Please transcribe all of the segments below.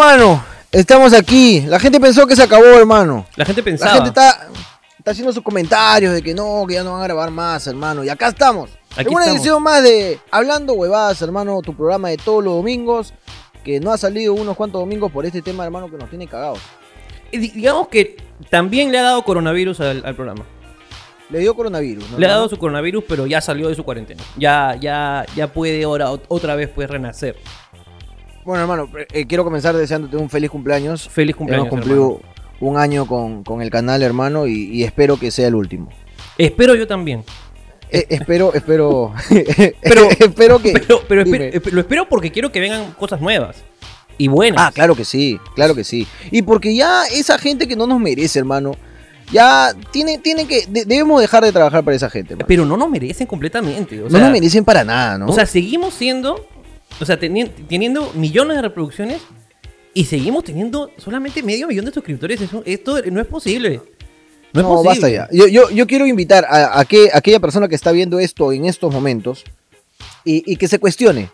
mano, estamos aquí. La gente pensó que se acabó, hermano. La gente La pensaba. gente está, está haciendo sus comentarios de que no, que ya no van a grabar más, hermano. Y acá estamos. Aquí en una estamos. edición más de Hablando Huevadas, hermano, tu programa de todos los domingos. Que no ha salido unos cuantos domingos por este tema, hermano, que nos tiene cagados. Y Digamos que también le ha dado coronavirus al, al programa. Le dio coronavirus, ¿no? Le ha hermano? dado su coronavirus, pero ya salió de su cuarentena. Ya, ya, ya puede ahora ot- otra vez pues renacer. Bueno, hermano, eh, quiero comenzar deseándote un feliz cumpleaños. Feliz cumpleaños. Hemos cumplido hermano. un año con, con el canal, hermano, y, y espero que sea el último. Espero yo también. Eh, espero, espero. Pero- espero que. Pero, espero, lo espero porque quiero que vengan cosas nuevas. Y buenas. Ah, claro que sí, claro que sí. Y porque ya esa gente que no nos merece, hermano, ya tiene, tiene que. de- debemos dejar de trabajar para esa gente, hermano. Pero no nos merecen completamente. O no nos merecen para nada, ¿no? O sea, seguimos siendo. O sea, teni- teniendo millones de reproducciones. Y seguimos teniendo solamente medio millón de suscriptores. Eso, esto no es posible. No, No, es basta posible. ya. Yo, yo, yo quiero invitar a, a que, a aquella persona que está viendo esto en estos momentos y, y que se cuestione.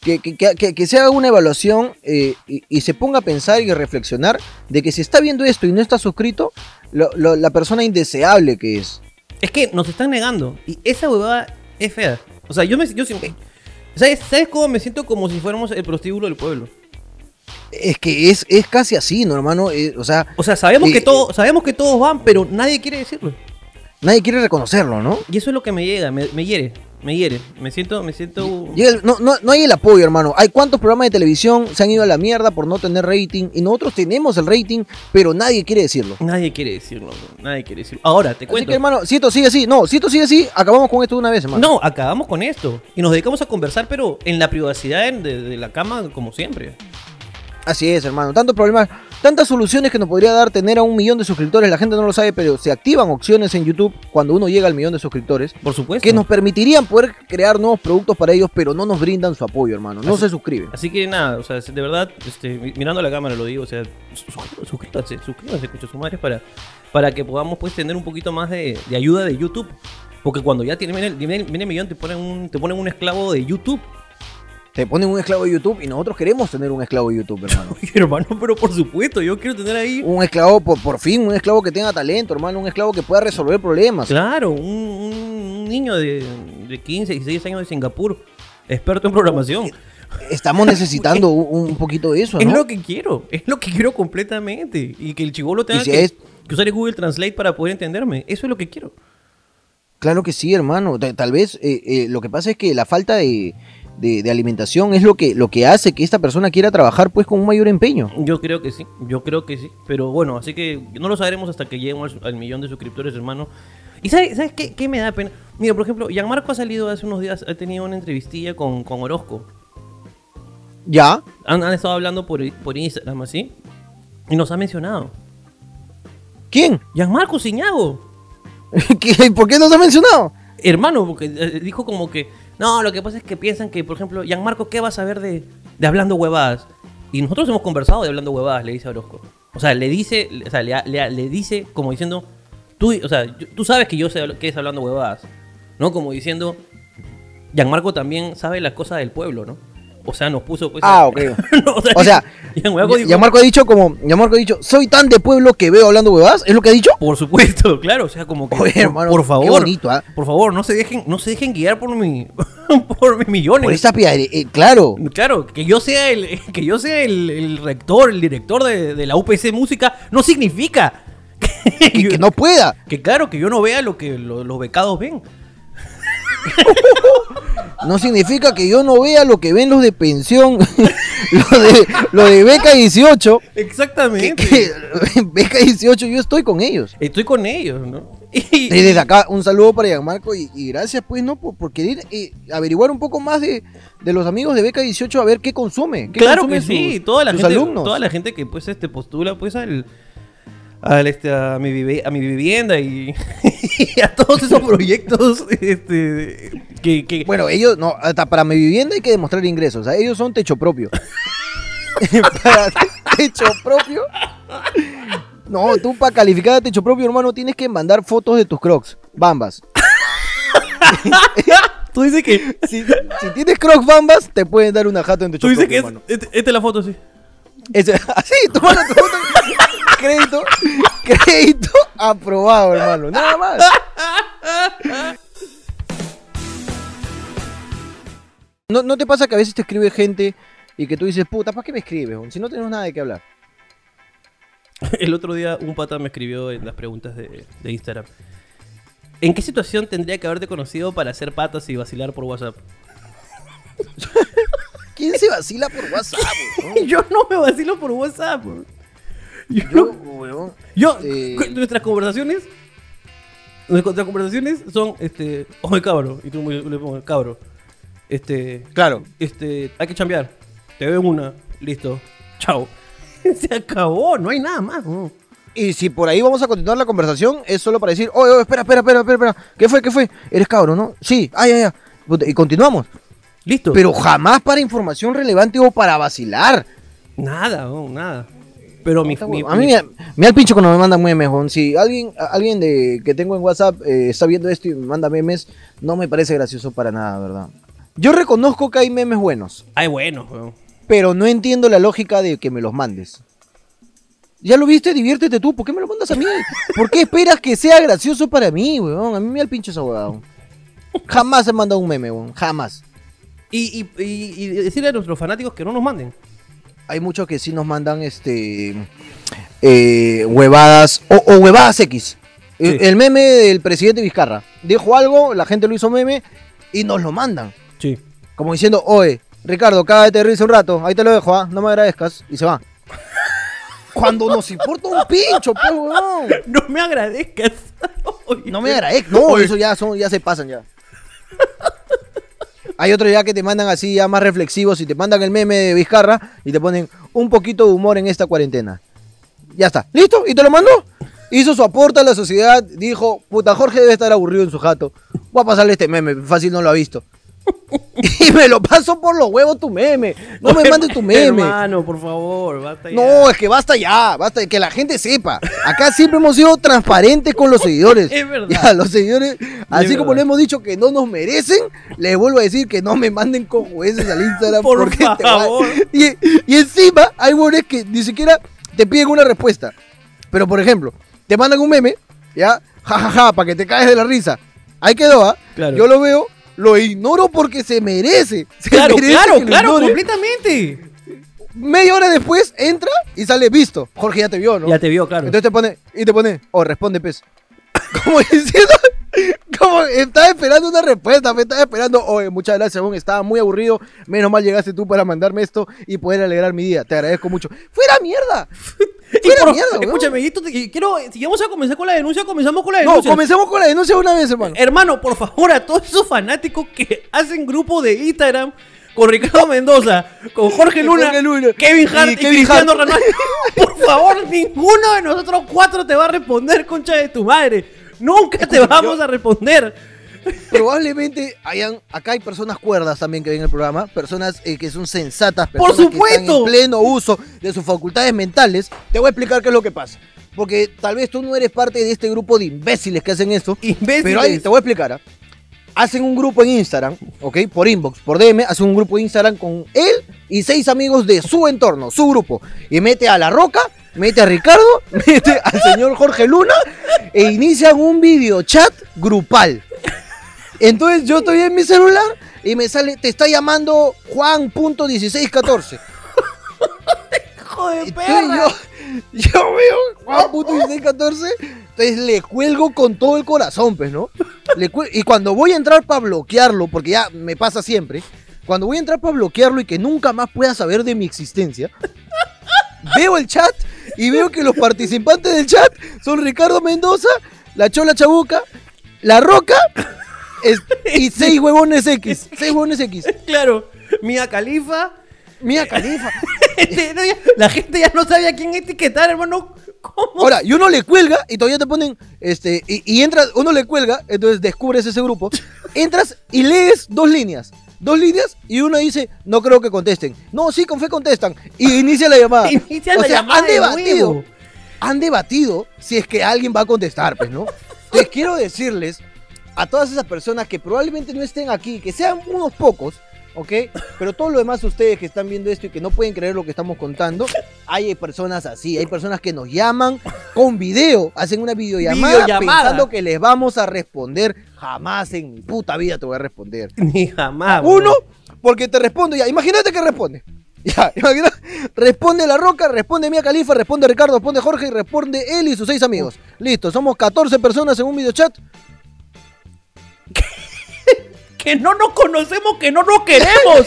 Que, que- que- que- se haga una evaluación eh, y, y se ponga a pensar y a reflexionar de que si está viendo esto y no está suscrito, lo- lo- la persona indeseable que es. Es que nos están negando. Y esa huevada es fea. O sea, yo me. Yo, ¿sabes, ¿Sabes cómo me siento como si fuéramos el prostíbulo del pueblo? Es que es, es casi así, ¿no, hermano? Eh, o sea, O sea, sabemos, Eh, que todo, sabemos que todos van, pero nadie quiere decirlo. nadie quiere reconocerlo, ¿no? Y eso es lo que me llega, me, me hiere. Me hiere. Me siento. Me siento. El- no, no, no hay el apoyo, hermano. Hay cuántos programas de televisión se han ido a la mierda por no tener rating y nosotros tenemos el rating, pero nadie quiere decirlo. Nadie quiere decirlo, bro. Nadie quiere decirlo. Ahora, te Así cuento. que, hermano, si esto sigue así, no, si esto sigue así, acabamos con esto de una vez, hermano. No, acabamos con esto. Y nos dedicamos a conversar, pero en la privacidad de, de la cama, como siempre. Así es, hermano. Tantos problemas, tantas soluciones que nos podría dar tener a un millón de suscriptores. La gente no lo sabe, pero se activan opciones en YouTube cuando uno llega al millón de suscriptores Por supuesto. que nos permitirían poder crear nuevos productos para ellos, pero no nos brindan su apoyo, hermano. No Así- se suscriben. Así que nada, o sea, de verdad, este, mi- mirando a la cámara lo digo, o sea, su- su- suscríbanse, suscríbanse, escucha su madre, para, para que podamos pues tener un poquito más de, de ayuda de YouTube. Porque cuando ya tiene, viene, viene- viene el millón, te ponen, un, te ponen un esclavo de YouTube. Te ponen un esclavo de YouTube y nosotros queremos tener un esclavo de YouTube, hermano. Oye, hermano, pero por supuesto, yo quiero tener ahí, un esclavo, por, por fin, un esclavo que tenga talento, hermano. Un esclavo que pueda resolver problemas. claro, un, niño de, de 15, 16 años de Singapur, experto en programación. Estamos necesitando un, un poquito de eso, Es ¿no? lo que quiero, es lo que quiero completamente. Y que el chivolo tenga si que, es- que usar el Google Translate para poder entenderme. Eso es lo que quiero. Claro que sí, hermano. Ta- Tal vez eh, eh, lo que pasa es que la falta de, de- de alimentación es lo que, lo que hace que esta persona quiera trabajar pues con un mayor empeño. Yo creo que sí, yo creo que sí. Pero bueno, así que no lo sabremos hasta que lleguemos al, al millón de suscriptores, hermano. ¿Y sabes, sabes qué, qué me da pena? Mira, por ejemplo, Gianmarco ha salido hace unos días, ha tenido una entrevistilla con, con Orozco. ¿Ya? Han, han estado hablando por, por Instagram, así. Y nos ha mencionado. ¿Quién? Gianmarco Ciñago. ¿Qué- ¿Por qué no se ha mencionado? Hermano, porque eh, dijo como que, no, lo que pasa es que piensan que, por ejemplo, Gianmarco, ¿qué va a saber de, de hablando huevadas? Y nosotros hemos conversado de hablando huevadas, le dice a Orozco. O sea, le dice, o sea, le, le- le dice como diciendo, tú, o sea, tú sabes que yo sé qué es hablando huevadas, ¿no? Como diciendo, Gianmarco también sabe las cosas del pueblo, ¿no? O sea, nos puso pues... Ah, ok. No, O sea, Gianmarco dijo, Ya Marco ha dicho como, ya Marco ha dicho, soy tan de pueblo que veo hablando huevadas, ¿es lo que ha dicho? por supuesto, claro, o sea, como que Oye, por, hermano, por qué favor, bonito, ¿ah? por favor, no se dejen, no se dejen guiar por mi, por mis millones. Por esa piedra, eh, claro. Claro, que yo sea el, que yo sea el, el rector, el director de, de la UPC Música, no significa que, Que, que no pueda. que claro, que yo no vea lo que lo- los becados ven. No significa que yo no vea lo que ven los de pensión, lo de, lo de beca 18. Que, Exactamente. que beca 18, yo estoy con ellos. Estoy con ellos, ¿no? Y, desde acá, un saludo para Gianmarco y, y gracias, pues, ¿no? Por, por querer eh, averiguar un poco más de, de los amigos de Beca 18 a ver qué consume. qué claro que sí, toda la gente, alumnos. toda la gente que pues este postula pues al, al, este, a, mi a mi vivienda y, y a todos esos proyectos este, que, que- Bueno, ellos, no, hasta para mi vivienda hay que demostrar ingresos. O sea, ellos son techo propio. para techo propio. No, tú para calificar a techo propio, hermano, tienes que mandar fotos de tus crocs, bambas. tú dices que Si, si tienes crocs bambas, te pueden dar una jato en techo tú dices que propio, es, hermano. este- esta es la foto sí. Ese- así, mano, tu foto. Crédito, crédito aprobado, hermano. Nada más. ¿No, ¿No te pasa que a veces te escribe gente y que tú dices, puta, ¿para qué me escribes? Si no tenemos nada de qué hablar. El otro día un pata me escribió en las preguntas de, de Instagram. ¿En qué situación tendría que haberte conocido para hacer patas y vacilar por WhatsApp? ¿Quién se vacila por WhatsApp? Yo no me vacilo por WhatsApp. bro. Yo, Yo, weón, yo- eh, cu- nuestras conversaciones, nuestras conversaciones son, este, oye cabro, y tú le pongo, cabro, este, Claro. este, hay que chambear, te veo una, listo, chao. Se acabó, no hay nada más. ¿no? Y si por ahí vamos a continuar la conversación, es solo para decir, oye, oye, espera, espera, espera, espera, espera. ¿Qué fue? ¿Qué fue? Eres cabro, ¿no? Sí, ah, ya, ya. Puta, Y continuamos. Listo. Pero jamás para información relevante o para vacilar. Nada, no, nada. Pero mi, mi- a mí me, me da el pincho cuando me mandan memes. Si alguien, alguien de, que tengo en WhatsApp eh, está viendo esto y me manda memes, no me parece gracioso para nada, ¿verdad? Yo reconozco que hay memes buenos, Ay, bueno, weón. pero no entiendo la lógica de que me los mandes. Ya lo viste, diviértete tú, ¿por qué me lo mandas a mí? ¿Por qué esperas que sea gracioso para mí, weón? A mí me da el pincho esa weón. Jamás he mandado un meme, weón, jamás. Y, y, y- y decirle a nuestros fanáticos que no nos manden. Hay muchos que sí nos mandan este eh, huevadas o, o huevadas X. El, meme del presidente Vizcarra. Dijo algo, la gente lo hizo meme y nos lo mandan. Sí. Como diciendo, oye, Ricardo, cágate de risa un rato, ahí te lo dejo, ¿ah? no me agradezcas. Y se va. Cuando nos importa un pincho, pues, weón. No me agradezcas. Oye, No me agradezcas. No, Oye. eso ya, son, ya se pasan ya. Hay otros ya que te mandan así, ya más reflexivos, y te mandan el meme de Vizcarra y te ponen un poquito de humor en esta cuarentena. Ya está. ¿Listo? ¿Y te lo mandó? Hizo su aporte a la sociedad, dijo, puta, Jorge debe estar aburrido en su jato. Voy a pasarle este meme, fácil no lo ha visto. y me lo paso por los huevos tu meme. No me mandes tu meme. Hermano, por favor, basta ya. No, es que basta ya, basta, que la gente sepa. Acá siempre hemos sido transparentes con los seguidores. Es verdad. Ya, los seguidores, así como verdad. le hemos dicho que no nos merecen, les vuelvo a decir que no me manden con jueces al Instagram. Por porque te favor. Y, y encima hay huevones que ni siquiera te piden una respuesta. Pero por ejemplo, te mandan un meme, ya, jajaja, para que te caes de la risa. Ahí quedó, ¿ah? Claro. Yo lo veo, lo ignoro porque se merece. Se Claro, merece claro, claro, completamente. Media hora después entra y sale visto. Jorge ya te vio, ¿no? Ya te vio, claro. Entonces te pone, y te pone, oh, responde, pez. Como diciendo, como estaba esperando una respuesta, me estaba esperando, oye, muchas gracias, weón, estaba muy aburrido, menos mal llegaste tú para mandarme esto y poder alegrar mi día, te agradezco mucho. ¡Fuera mierda! ¡Fuera por- mierda, escúchame, te- quiero, si vamos a comenzar con la denuncia, comenzamos con la No, denuncia. comencemos con la denuncia una vez, hermano. Hermano, por favor, a todos esos fanáticos que hacen grupo de Instagram con Ricardo Mendoza, con Jorge Luna, Jorge Luna. Kevin Hart Y y, Kevin Cristiano Hart. Ronaldo. Por favor, ninguno de nosotros cuatro te va a responder, concha de tu madre. Nunca te vamos a responder. Probablemente hayan, acá hay personas cuerdas también que ven el programa, personas eh, que son sensatas, ¡Por personas que están supuesto! en pleno uso de sus facultades mentales. Te voy a explicar qué es lo que pasa. Porque tal vez tú no eres parte de este grupo de imbéciles que hacen esto. Imbéciles. Pero ahí te voy a explicar. ¿ah? Hacen un grupo en Instagram, ¿ok? Por inbox, por DM, hacen un grupo de Instagram con él y seis amigos de su entorno, su grupo. Y mete a La Roca, mete a Ricardo, mete al señor Jorge Luna e inician un videochat grupal. Entonces yo estoy en mi celular y me sale, te está llamando Juan.1614. Hijo de Entonces perra. yo, yo veo Juan.1614, entonces le cuelgo con todo el corazón, pues, ¿no? Le y cuando voy a entrar para bloquearlo, porque ya me pasa siempre, cuando voy a entrar para bloquearlo y que nunca más pueda saber de mi existencia, veo el chat y veo que los participantes del chat son Ricardo Mendoza, la Chola Chabuca, La Roca es- y seis huevones X. Seis huevones X. Claro, Mía Califa. Mía Califa. Este, no, ya- La gente ya no sabía a quién etiquetar, hermano. ¿Cómo? Ahora, y uno le cuelga y todavía te ponen, este, y, y entras, uno le cuelga, entonces descubres ese grupo, entras y lees dos líneas. Dos líneas y uno dice, no creo que contesten. No, sí, con fe contestan. Y inicia la llamada. Inicia o la sea, llamada han de debatido. Han debatido si es que alguien va a contestar, pues, ¿no? Entonces quiero decirles a todas esas personas que probablemente no estén aquí, que sean unos pocos, ¿ok? Pero todos los demás ustedes que están viendo esto y que no pueden creer lo que estamos contando, hay personas así, hay personas que nos llaman con video, hacen una videollamada, Videollamada. pensando que les vamos a responder. Jamás en mi puta vida te voy a responder. Ni jamás. Uno, weón. porque te respondo ya. Imagínate que responde. Ya, imagínate. Responde La Roca, responde Mía Califa, responde Ricardo, responde Jorge y responde él y sus seis amigos. Listo, somos 14 personas en un videochat. Que no nos conocemos, que no nos queremos.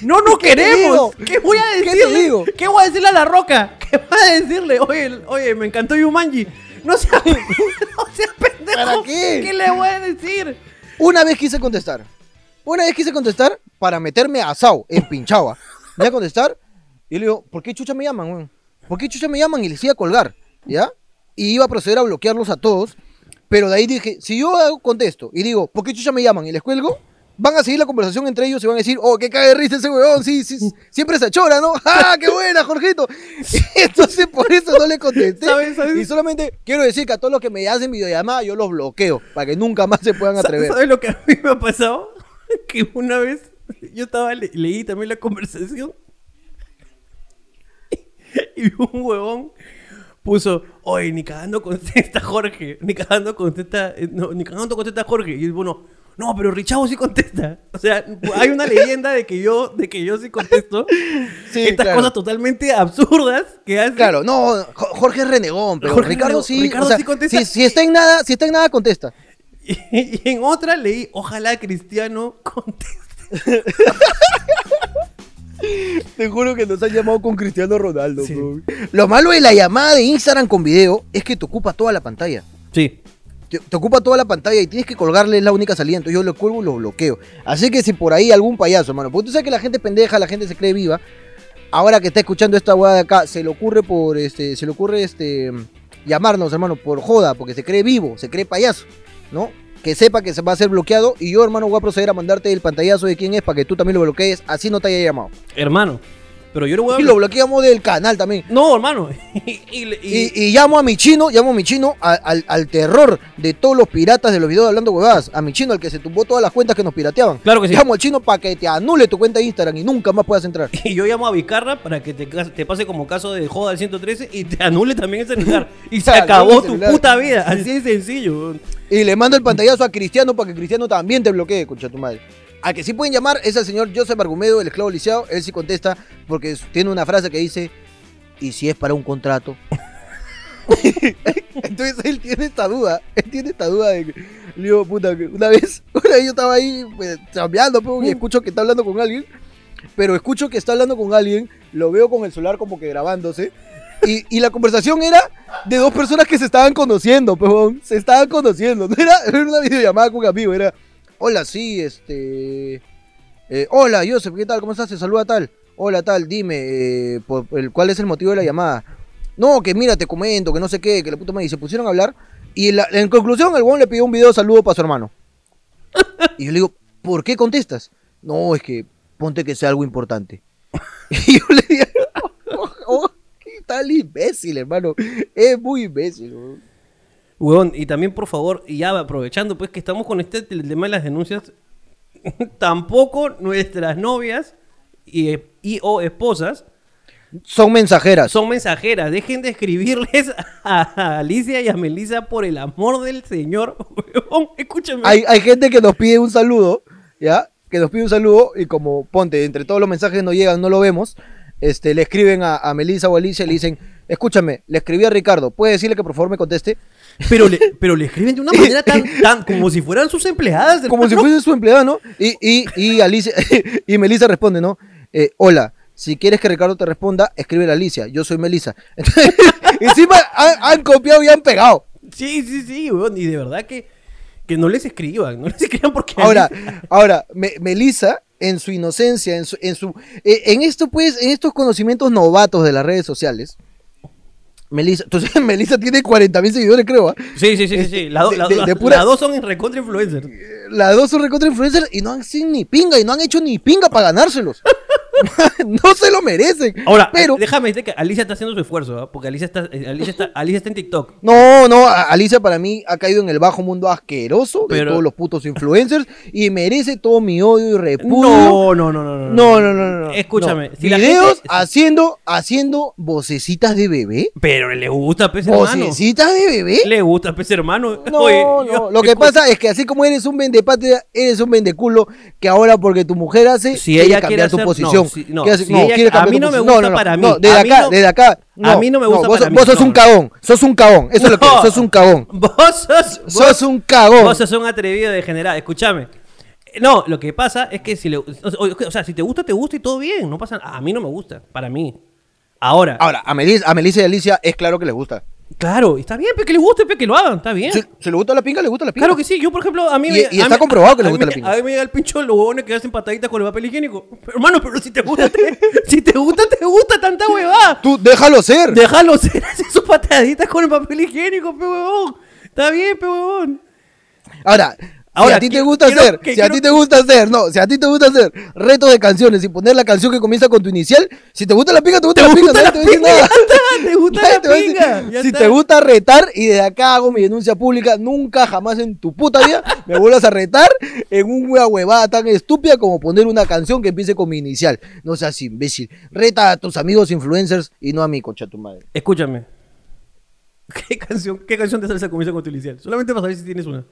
No nos ¿Qué te queremos. ¿Qué voy a ¿Qué te decirle? digo? ¿Qué voy a decirle a la roca? ¿Qué voy a decirle? Oye, oye, me encantó Yumanji. No seas, no seas pendejo. ¿Para qué? ¿Qué le voy a decir? Una vez quise contestar. Una vez quise contestar para meterme a Sao en Pinchagua. Voy a contestar y le digo, ¿por qué chucha me llaman, weón? ¿Por qué chucha me llaman? Y les iba a colgar, ¿ya? Y iba a proceder a bloquearlos a todos. Pero de ahí dije, si yo contesto y digo, ¿por qué chucha me llaman? Y les cuelgo, van a seguir la conversación entre ellos y van a decir, oh, qué de risa ese weón, sí, sí, siempre se chora, ¿no? ¡Ah, qué buena, Jorgito! Entonces por eso no le contesté. ¿Sabes? ¿Sabes? Y solamente quiero decir que a todos los que me hacen videollamada yo los bloqueo, para que nunca más se puedan atrever. ¿Sabes lo que a mí me ha pasado? Que una vez yo estaba, le- leí también la conversación y un huevón puso, oye, ni cagando contesta Jorge, ni cagando contesta, eh, no, ni cagando contesta Jorge. Y bueno, no, pero Richavo sí contesta. O sea, hay una leyenda de que yo, de que yo sí contesto Sí, estas claro. cosas totalmente absurdas que hace. Claro, no, Jo- Jorge es renegón, pero Jorge Ricardo sí, Ricardo o sea, sí contesta. Si, si está en nada, si está en nada contesta. Y, y en otra leí, ojalá Cristiano conteste. Te juro que nos han llamado con Cristiano Ronaldo. Sí. bro. Lo malo de la llamada de Instagram con video es que te ocupa toda la pantalla. Sí. Te, te ocupa toda la pantalla y tienes que colgarle es la única salida. Entonces yo lo cuelgo y lo bloqueo. Así que si por ahí algún payaso, hermano, porque tú sabes que la gente pendeja, la gente se cree viva. Ahora que está escuchando esta hueá de acá, se le ocurre por este, se le ocurre este llamarnos, hermano, por joda, porque se cree vivo, se cree payaso, ¿no? Que sepa que se va a ser bloqueado y yo, hermano, voy a proceder a mandarte el pantallazo de quién es para que tú también lo bloquees, así no te haya llamado. Hermano, pero yo le voy a Y lo bloqueamos del canal también. No, hermano. y, y- Y, y llamo a mi chino, llamo a mi chino a- al, al terror de todos los piratas de los videos de hablando huevadas. A mi chino, al que se tumbó todas las cuentas que nos pirateaban. Claro que sí. Llamo al chino para que te anule tu cuenta de Instagram y nunca más puedas entrar. y yo llamo a Vicarra para que te, te pase como caso de joda al 113 y te anule también el celular. Y se acabó tu puta vida. Así de sencillo. Y le mando el pantallazo a Cristiano para que Cristiano también te bloquee, concha tu madre. A que sí pueden llamar es al señor Joseph Argumedo, el esclavo lisiado. Él sí contesta porque tiene una frase que dice: ¿Y si es para un contrato? Entonces él tiene esta duda. Él tiene esta duda de que. Le digo, puta, una vez, una vez yo estaba ahí pues, chambeando, pues, y escucho que está hablando con alguien. Pero escucho que está hablando con alguien, lo veo con el celular como que grabándose. Y, y la conversación era de dos personas que se estaban conociendo, pejón. Se estaban conociendo. No era, era una videollamada con un amigo, era. Hola, sí, este. eh, hola, Joseph, ¿qué tal? ¿Cómo estás? Se saluda tal. Hola, tal, dime, eh, por- el, ¿cuál es el motivo de la llamada? No, que mira, te comento, que no sé qué, que la puta madre. Y se pusieron a hablar. Y la- en conclusión, el weón le pidió un video de saludo para su hermano. Y yo le digo, ¿por qué contestas? No, es que ponte que sea algo importante. Y yo le digo, oh, oh, qué tal imbécil, hermano. Es muy imbécil, weón. Huevón, y también por favor, y ya aprovechando pues que estamos con este el tema de las denuncias, tampoco nuestras novias y, y o esposas Son mensajeras. son mensajeras. Dejen de escribirles a Alicia y a Melissa por el amor del Señor. Huevón, escúchame. Hay, hay gente que nos pide un saludo, ¿ya? Que nos pide un saludo y como, ponte, entre todos los mensajes no llegan, no lo vemos, este, le escriben a, a Melissa o a Alicia y le dicen, escúchame, le escribí a Ricardo, ¿puede decirle que por favor me conteste? Pero le, pero le escriben de una manera tan, tan como si fueran sus empleadas. Como si fuese su empleada, ¿no? Y, y, y, Alicia, y Melissa responde, ¿no? Eh, hola, si quieres que Ricardo te responda, escribe a Alicia, yo soy Melissa. Entonces, encima han, han copiado y han pegado. Sí, sí, sí, huevón. Y de verdad que, que no les escriban. No les escriban porque. Ahora, Alicia- ahora, Me- Melissa, en su inocencia, en su, en su, eh, en esto pues, en estos conocimientos novatos de las redes sociales, Melissa, entonces Melissa tiene 40 mil seguidores, creo, ¿ah? Sí, sí, sí, sí. sí. La do- de- la- pura- Las dos son recontra influencers. Las dos son recontra influencers y no han sido ni pinga y no han hecho ni pinga para ganárselos. no se lo merecen. Ahora, pero déjame decirte que Alicia está haciendo su esfuerzo, ¿ah? porque Alicia está, eh, Alicia, está, Alicia está en TikTok. No, no, Alicia para mí ha caído en el bajo mundo asqueroso de Pero- todos los putos influencers y merece todo mi odio y repudio. No, no, no, no, no. No, no, no, no. Escúchame, No. si la Videos gente- haciendo, haciendo vocecitas de bebé. Pero le gusta, pez hermano. ¿Vocecitas de bebé? Le gusta, pez hermano. No, Oye, no. yo- Lo que escucha, pasa es que así como eres un vendepatria, eres un vendeculo que ahora porque tu mujer hace, Si quiere ella cambiar quiere tu posición. No, si- no, Quiere hacer- si no, ella- quiere a mí no me gusta para mí, No, desde a acá, desde acá. a mí no me gusta vos, para mí, Vos sos un cagón, sos un cagón. Eso es lo que sos un cagón. Vos sos, vos- Sos un cagón. Vos sos un atrevido de general. Escúchame. No, lo que pasa es que si le, o, o sea, si te gusta, te gusta y todo bien. No pasa A mí no me gusta, para mí. Ahora, Ahora, a Melissa, a Melissa y Alicia es claro que les gusta. Claro, está bien, pe, que le guste, pe, que lo hagan, está bien. Si, si le gusta la pinga, le gusta la pinga. Claro que sí, yo por ejemplo, a mí Y- me- y a está mí- comprobado que le gusta mí- la pinga. A mí me da el pincho los huevones que hacen pataditas con el papel higiénico. Pero, hermano, pero si te gusta, te, si te gusta, te gusta tanta huevada. Tú déjalo ser. Déjalo ser, hace sus pataditas con el papel higiénico, pe huevón. Está bien, pe huevón. Ahora, Ahora, si a ti te gusta quiero- hacer, que si a ti te gusta hacer, no, si a ti te gusta hacer retos de canciones y poner la canción que comienza con tu inicial, si te gusta la pinga, te gusta ¿Te la pinga, nadie te va a decir nada. Ya está, ¿te gusta Nadie la te va a decir- pinga? Ya Si está. te gusta retar y desde acá hago mi denuncia pública, nunca jamás en tu puta vida me vuelvas a retar en una huevada tan estúpida como poner una canción que empiece con mi inicial. No seas imbécil. Reta a tus amigos influencers y no a mi concha tu madre. Escúchame. ¿Qué canción, ¿Qué canción de salsa comienza con tu inicial? Solamente para saber si tienes una.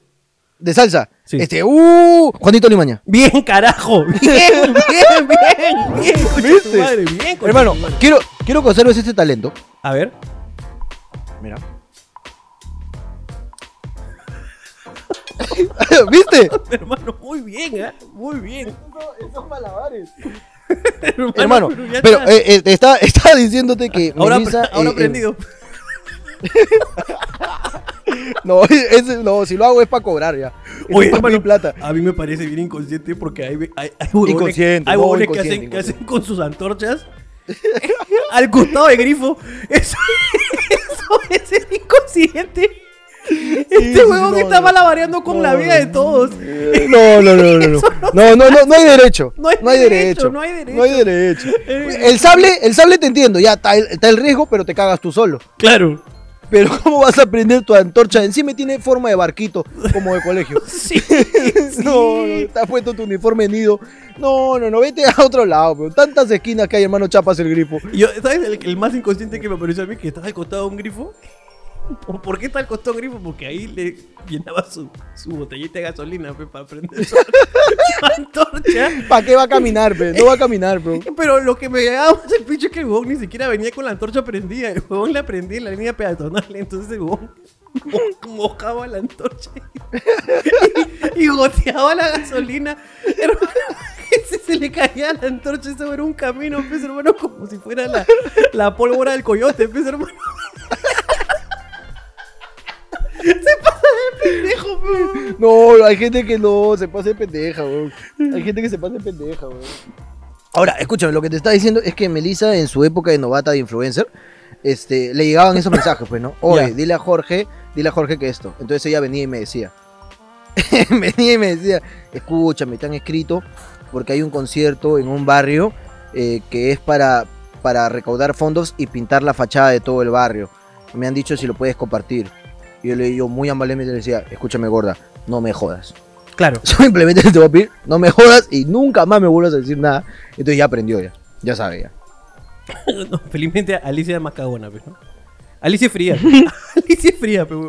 De salsa. Sí. Este, uh, Juanito Limaña. Bien, carajo. Bien, bien, bien. Bien, ¿Viste? madre, bien, Hermano, quiero, quiero que observes este talento. A ver. Mira. ¿Viste? Hermano, muy bien, ¿eh? Muy bien. Esos malabares. Hermano, pero está. eh, eh, está, está diciéndote que ahora, Melissa, ahora eh, aprendido. no, ese- no, si lo hago es para cobrar ya. Es Oye, para mi hermano, plata. a mí me parece bien inconsciente porque hay, hay, hay huevones, Inconsciente, hay no, huevones que, inconsciente, hacen, que hacen con sus antorchas al costado de grifo. Eso, eso es inconsciente. Este sí, huevón no, está no. malabareando con No, la vida de todos. No, no, no, no, no. No, no, no, no hay derecho. No hay derecho, no hay derecho. No hay derecho. Eh. El sable, el sable te entiendo, ya está el, está el riesgo, pero te cagas tú solo. Claro. Pero ¿cómo vas a prender tu antorcha? Encima tiene forma de barquito, como de colegio. Sí. No, no, te has puesto tu uniforme nido. No, no, no, vete a otro lado, pero tantas esquinas que hay, hermano, chapas el grifo. Yo, ¿Sabes el, el más inconsciente que me pareció a mí? Que estaba al costado de un grifo. ¿Por por qué está al costado grifo? Porque ahí le llenaba su, su botellita de gasolina pe, para prender su, antorcha. ¿Para qué va a caminar, pe? No va a caminar, bro. Pero lo que me llegaba más el pinche es que el huevón ni siquiera venía con la antorcha prendida. El huevón la prendía en la línea peatonal. Entonces el huevón mo- mojaba la antorcha y, y goteaba la gasolina. Hermano, ese se le caía la antorcha sobre un camino, pues, hermano, como si fuera la, la pólvora del coyote, pues, hermano. Se pasa de pendejo, pues. No, hay gente que no, se pasa de pendeja, weón. Hay gente que se pasa de pendeja, weón. Ahora, escúchame, lo que te está diciendo es que Melissa, en su época de novata de influencer, este, le llegaban esos mensajes, pues, ¿no? Oye, dile a Jorge, dile a Jorge que esto. Entonces ella venía y me decía, venía y me decía, escúchame, te han escrito porque hay un concierto en un barrio eh, que es para, para recaudar fondos y pintar la fachada de todo el barrio. Me han dicho si lo puedes compartir. Y yo le digo muy amablemente le decía, escúchame gorda, no me jodas. Claro. Simplemente te voy a pedir, no me jodas y nunca más me vuelvas a decir nada. Entonces ya aprendió ya, ya sabe ya. No, felizmente Alicia es más cagona, pues, ¿no? Alicia es fría. Alicia es fría, pero.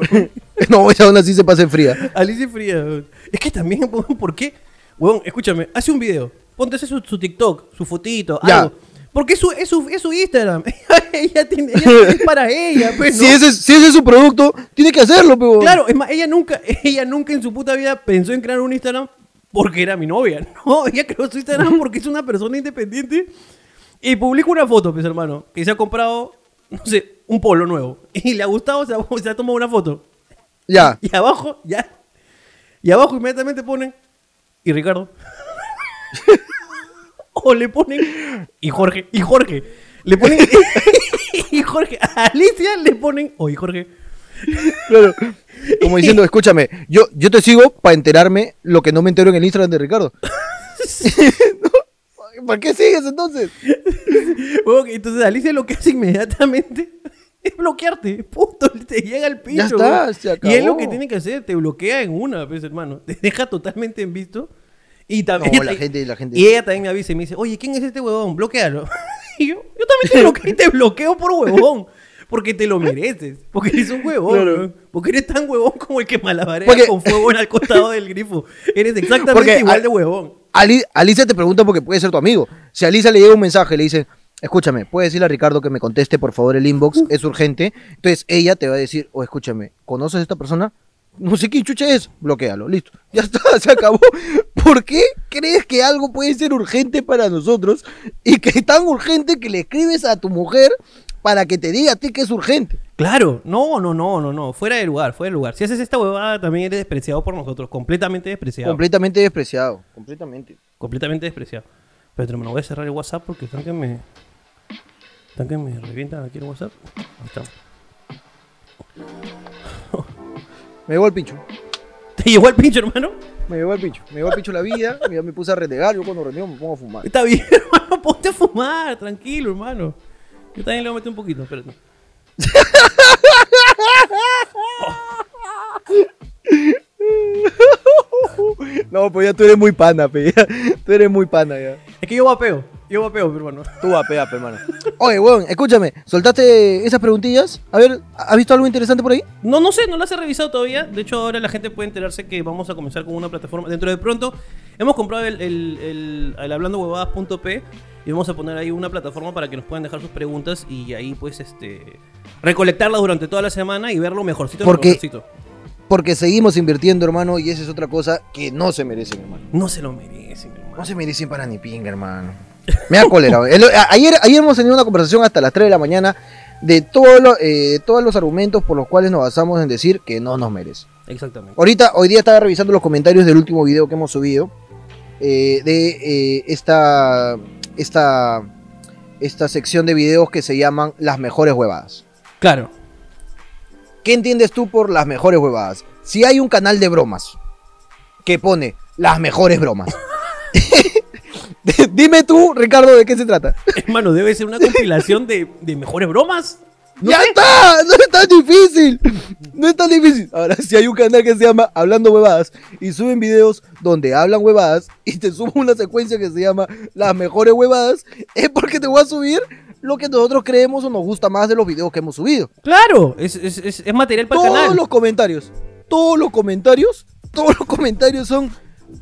No, esa aún así se pasa en fría. Alicia es fría. Es que también, ¿por qué? Huevón, escúchame, hace un video. Ponte ese su, su TikTok, su fotito, Ya. algo. Porque es su, es su, es su Instagram. ella tiene, ella es para ella, pues, ¿no? Si, ese, es- si ese es su producto, tiene que hacerlo, pero. Claro, es más, ella nunca, ella nunca en su puta vida pensó en crear un Instagram porque era mi novia. No, ella creó su Instagram porque es una persona independiente y publica una foto, pues hermano, que se ha comprado, no sé, un polo nuevo. Y le ha gustado, se ha, se ha tomado una foto. Ya. Y abajo, ya. Y abajo inmediatamente ponen. Y Ricardo. O le ponen. Y Jorge. Y Jorge. Le ponen. y Jorge. A Alicia le ponen. O y Jorge. Claro. Como diciendo, escúchame, yo, yo te sigo para enterarme lo que no me entero en el Instagram de Ricardo. ¿Por qué sigues entonces? Entonces Alicia lo que hace inmediatamente es bloquearte. Punto. Te llega el pincho. Ya está, se Y es lo acabó. que tiene que hacer. Te bloquea en una vez, hermano. Te deja totalmente en visto. Y No, también. la gente, la gente. Y ella también me avisa y me dice, oye, ¿quién es este huevón? Bloquealo. Y yo, yo también te bloqueo, y te bloqueo por huevón. Porque te lo mereces. Porque eres un huevón. Claro. Porque eres tan huevón como el que malabarea Porque- con fuego en al costado del grifo. Eres exactamente Porque igual al- de huevón. Ali- Alicia te pregunta porque puede ser tu amigo. Si a Alicia le llega un mensaje, le dice, escúchame, puedes decirle a Ricardo que me conteste por favor el inbox, es urgente. Entonces ella te va a decir, o escúchame, ¿conoces a esta persona? No sé quién chucha es, bloquealo, listo. Ya está, se acabó. ¿Por qué crees que algo puede ser urgente para nosotros y que es tan urgente que le escribes a tu mujer para que te diga a ti que es urgente? Claro, no, no, no, no, no, fuera de lugar, fuera de lugar. Si haces esta huevada también eres despreciado por nosotros, completamente despreciado. Completamente despreciado, completamente. completamente despreciado. Pero me lo voy a cerrar el WhatsApp porque están que me. Están que me revientan aquí el WhatsApp. Ahí está. Me llegó el pincho. ¿Te llegó el pincho, hermano? Me llegó el pincho. Me llegó el pincho la vida. Ya me puse a renegar. Yo cuando renego me pongo a fumar. Está bien, hermano, ponte a fumar, tranquilo, hermano. Yo también le voy a meter un poquito, espérate. No, pues ya tú eres muy pana, pe. ya. Tú eres muy pana ya. Es que yo vapeo, yo vapeo, hermano. Tú vape, vape, hermano. Oye, weón, escúchame. ¿Soltaste esas preguntillas? A ver, ¿has visto algo interesante por ahí? No, no sé, no las he revisado todavía. De hecho, ahora la gente puede enterarse que vamos a comenzar con una plataforma. Dentro de pronto, hemos comprado el, el, el, el hablandohuevadas.p y vamos a poner ahí una plataforma para que nos puedan dejar sus preguntas y ahí, pues, este. recolectarlas durante toda la semana y ver lo mejorcito Porque- mejorcito. Porque seguimos invirtiendo, hermano, y esa es otra cosa que no se merecen, hermano. No se lo merecen, hermano. No se merecen para ni pinga, hermano. Me da cólera. El- ayer, ayer hemos tenido una conversación hasta las 3 de la mañana de, todo lo- eh, todos los argumentos por los cuales nos basamos en decir que no nos merece. Exactamente. Ahorita, hoy día estaba revisando los comentarios del último video que hemos subido eh, de eh, esta, esta, esta sección de videos que se llaman las mejores huevadas. Claro. ¿Qué entiendes tú por las mejores huevadas? Si hay un canal de bromas que pone las mejores bromas. Dime tú, Ricardo, de qué se trata. Hermano, debe ser una compilación de, de mejores bromas. No ¡Ya sé. está! ¡No es tan difícil! No es tan difícil. Ahora, si hay un canal que se llama Hablando Huevadas y suben videos donde hablan huevadas y te subo una secuencia que se llama Las mejores huevadas, es porque te voy a subir lo que nosotros creemos o nos gusta más de los videos que hemos subido. Claro, es, es, es, es material para el Todos canal. los comentarios, todos los comentarios, todos los comentarios son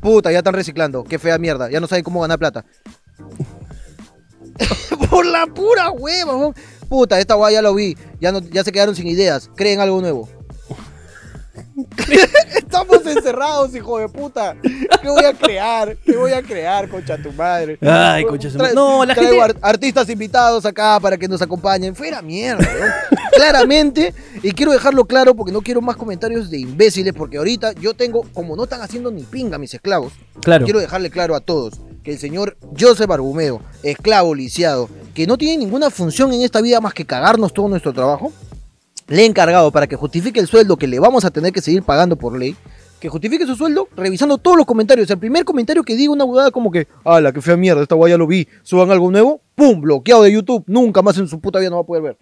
puta, ya están reciclando, qué fea mierda, ya no saben cómo ganar plata. Por la pura hueva, puta, esta guay ya lo vi, ya ya se quedaron sin ideas, creen algo nuevo. Estamos encerrados, hijo de puta. ¿Qué voy a crear? ¿Qué voy a crear, concha tu madre? Ay, concha su madre. No, la traigo gente- ar- artistas invitados acá para que nos acompañen. Fuera mierda, weón. Claramente, y quiero dejarlo claro porque no quiero más comentarios de imbéciles, porque ahorita yo tengo, como no están haciendo ni pinga mis esclavos, Claro. quiero dejarle claro a todos que el señor Joseph Argumeo, esclavo lisiado, que no tiene ninguna función en esta vida más que cagarnos todo nuestro trabajo, le he encargado para que justifique el sueldo que le vamos a tener que seguir pagando por ley, que justifique su sueldo revisando todos los comentarios. El primer comentario que diga una huevada como que, ah, la que fea mierda, esta guay ya lo vi, suban algo nuevo, pum, bloqueado de YouTube, nunca más en su puta vida no va a poder ver.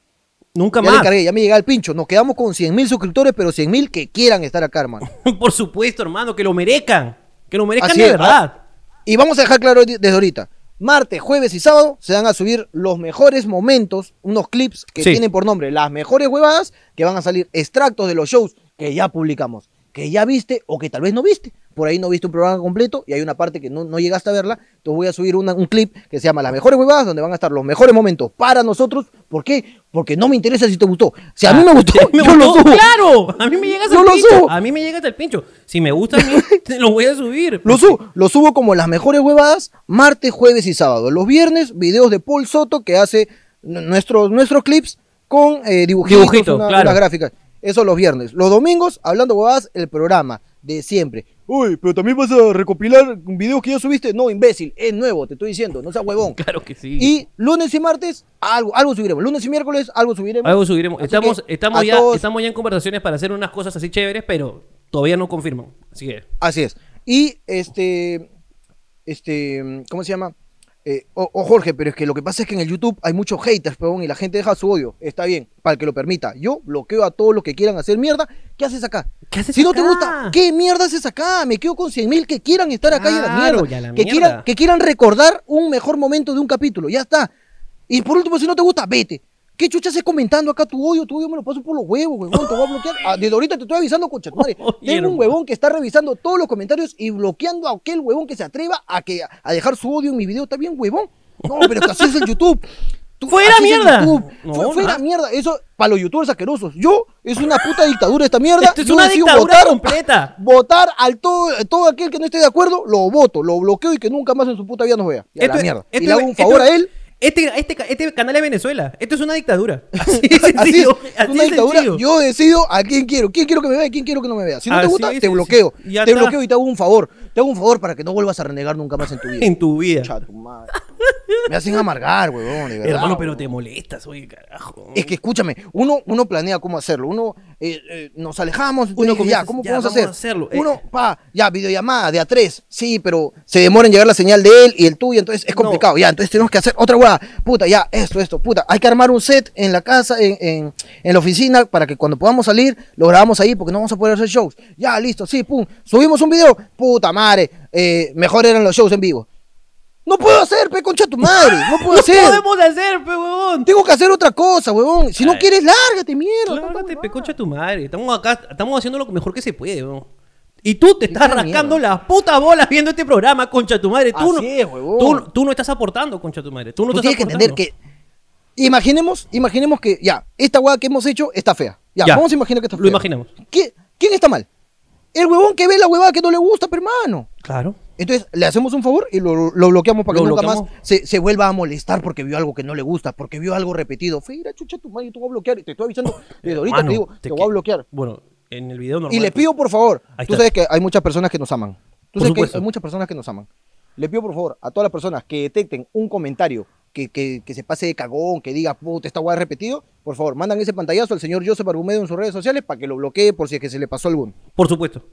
Nunca Ya le más. encargué, ya me llega el pincho, nos quedamos con 100 mil suscriptores, pero 100 mil que quieran estar acá, hermano. Por supuesto, hermano, que lo merezcan. Que lo merezcan Así de es, verdad. Y vamos a dejar claro desde ahorita. Martes, jueves y sábado se van a subir los mejores momentos, unos clips que Sí. tienen por nombre las mejores huevadas, que van a salir extractos de los shows que ya publicamos, que ya viste o que tal vez no viste. Por ahí no viste un programa completo y hay una parte que no, no llegaste a verla. Entonces voy a subir una- un clip que se llama Las mejores huevadas, donde van a estar los mejores momentos para nosotros. ¿Por qué? Porque no me interesa si te gustó. Si a mí me Ah, gustó, me yo lo gustó, subo. Claro, a mí me llegas al pincho. subo. A mí me llegas al pincho. Si me gusta a mí, te lo voy a subir. Lo subo, lo subo como las mejores huevadas, martes, jueves y sábado. Los viernes, videos de Paul Soto que hace nuestros, nuestros clips con eh, dibujitos, Dibujito, una- claro. unas gráficas. Eso los viernes. Los domingos, hablando huevadas, el programa de siempre. Uy, pero también vas a recopilar videos que ya subiste. No, imbécil, es nuevo, te estoy diciendo, no seas huevón. Claro que sí. Y lunes y martes, algo, algo subiremos. Lunes y miércoles, algo subiremos. Algo subiremos. Así Estamos, estamos, ya, todos- estamos ya en conversaciones para hacer unas cosas así chéveres, pero todavía no confirman. Así que. Así es. Y este, este, ¿cómo se llama? Eh, o, o Jorge, pero es que lo que pasa es que en el YouTube hay muchos haters, peón, y la gente deja su odio. Está bien, para el que lo permita. Yo bloqueo a todos los que quieran hacer mierda. ¿Qué haces acá? ¿Qué haces si no te gusta, ¿qué mierda haces acá? Me quedo con 100 mil que quieran estar acá y a la mierda. y a la que, mierda. Quieran, que quieran recordar un mejor momento de un capítulo. Ya está. Y por último, si no te gusta, vete. ¿Qué chucha haces comentando acá tu odio? Tu odio me lo paso por los huevos, huevón. Te voy a bloquear. Ah, desde ahorita te estoy avisando, concha tu madre. Tengo un huevón que está revisando todos los comentarios y bloqueando a aquel huevón que se atreva a, que, a dejar su odio en mi video. ¿Está bien, huevón? No, pero que así es el YouTube. Tú- ¡Fuera mierda! YouTube. No, Fu- fuera mierda. Eso para los youtubers asquerosos. Yo, es una puta dictadura esta mierda. Esto es Yo una dictadura completa. Votar al todo, todo aquel que no esté de acuerdo, lo voto, lo bloqueo y que nunca más en su puta vida nos vea. Y a la Esto- mierda. y le hago un esto- favor a él. Este, este, este canal es Venezuela. Esto es una dictadura. Así de Así es, sencillo. es así una de dictadura. sencillo. Yo decido a quién quiero, quién quiero que me vea y quién quiero que no me vea. Si no te gusta, es, te bloqueo. Te está. bloqueo y te hago un favor. Te hago un favor para que no vuelvas a renegar nunca más en tu vida. En tu vida. Cha tu madre. Me hacen amargar, huevón, de verdad. Hermano, pero te molestas, oye, carajo. Es que escúchame, uno, uno planea cómo hacerlo, uno eh, eh, nos alejamos, Uno comienza, ya, ¿cómo ya, podemos vamos hacer? a hacerlo, eh. Uno, pa, ya, videollamada de a tres, sí, pero se demora en llegar la señal de él y el tuyo, entonces es No. complicado, ya, entonces tenemos que hacer otra hueá, puta, ya, esto, esto, puta, hay que armar un set en la casa, en, en, en la oficina, para que cuando podamos salir, lo grabamos ahí, porque no vamos a poder hacer shows, ya, listo, sí, pum, subimos un video, puta madre, eh, mejor eran los shows en vivo. No puedo hacer, pe, concha tu madre, no puedo No hacer. podemos hacer, pe, huevón. Tengo que hacer otra cosa, huevón. Si no quieres, lárgate, mierda. Claro, tanta te huevada. pecocha tu madre. Estamos acá, estamos haciendo lo mejor que se puede, weón. Y tú te estás rascando las putas bolas viendo este programa, concha tu madre. Tú, no, Así es, huevón. tú, tú no estás aportando, concha tu madre. Tú no Tú estás tienes que entender que. Imaginemos, imaginemos que ya, esta hueá que hemos hecho está fea. Ya, Ya. vamos a imaginar que está Lo fea. imaginamos. ¿Qué- ¿Quién está mal? El huevón que ve la huevada que no le gusta, pero hermano. Claro. Entonces, le hacemos un favor y lo, lo bloqueamos para que Lo nunca bloqueamos. más se, se vuelva a molestar porque vio algo que no le gusta, porque vio algo repetido. Feira, chucha tu madre, te voy a bloquear. Y te estoy avisando desde ahorita, Mano, te digo, te, voy a que- bloquear. Bueno, en el video normal. Y le pido por favor, tú sabes que hay muchas personas que nos aman. Tú Por sabes que hay muchas personas que nos aman. Le pido por favor a todas las personas que detecten un comentario que, que- que se pase de cagón, que diga, puta, esta guay repetido, por favor, mandan ese pantallazo al señor Joseph Argumedo en sus redes sociales para que lo bloquee por si es que se le pasó algún. Por supuesto.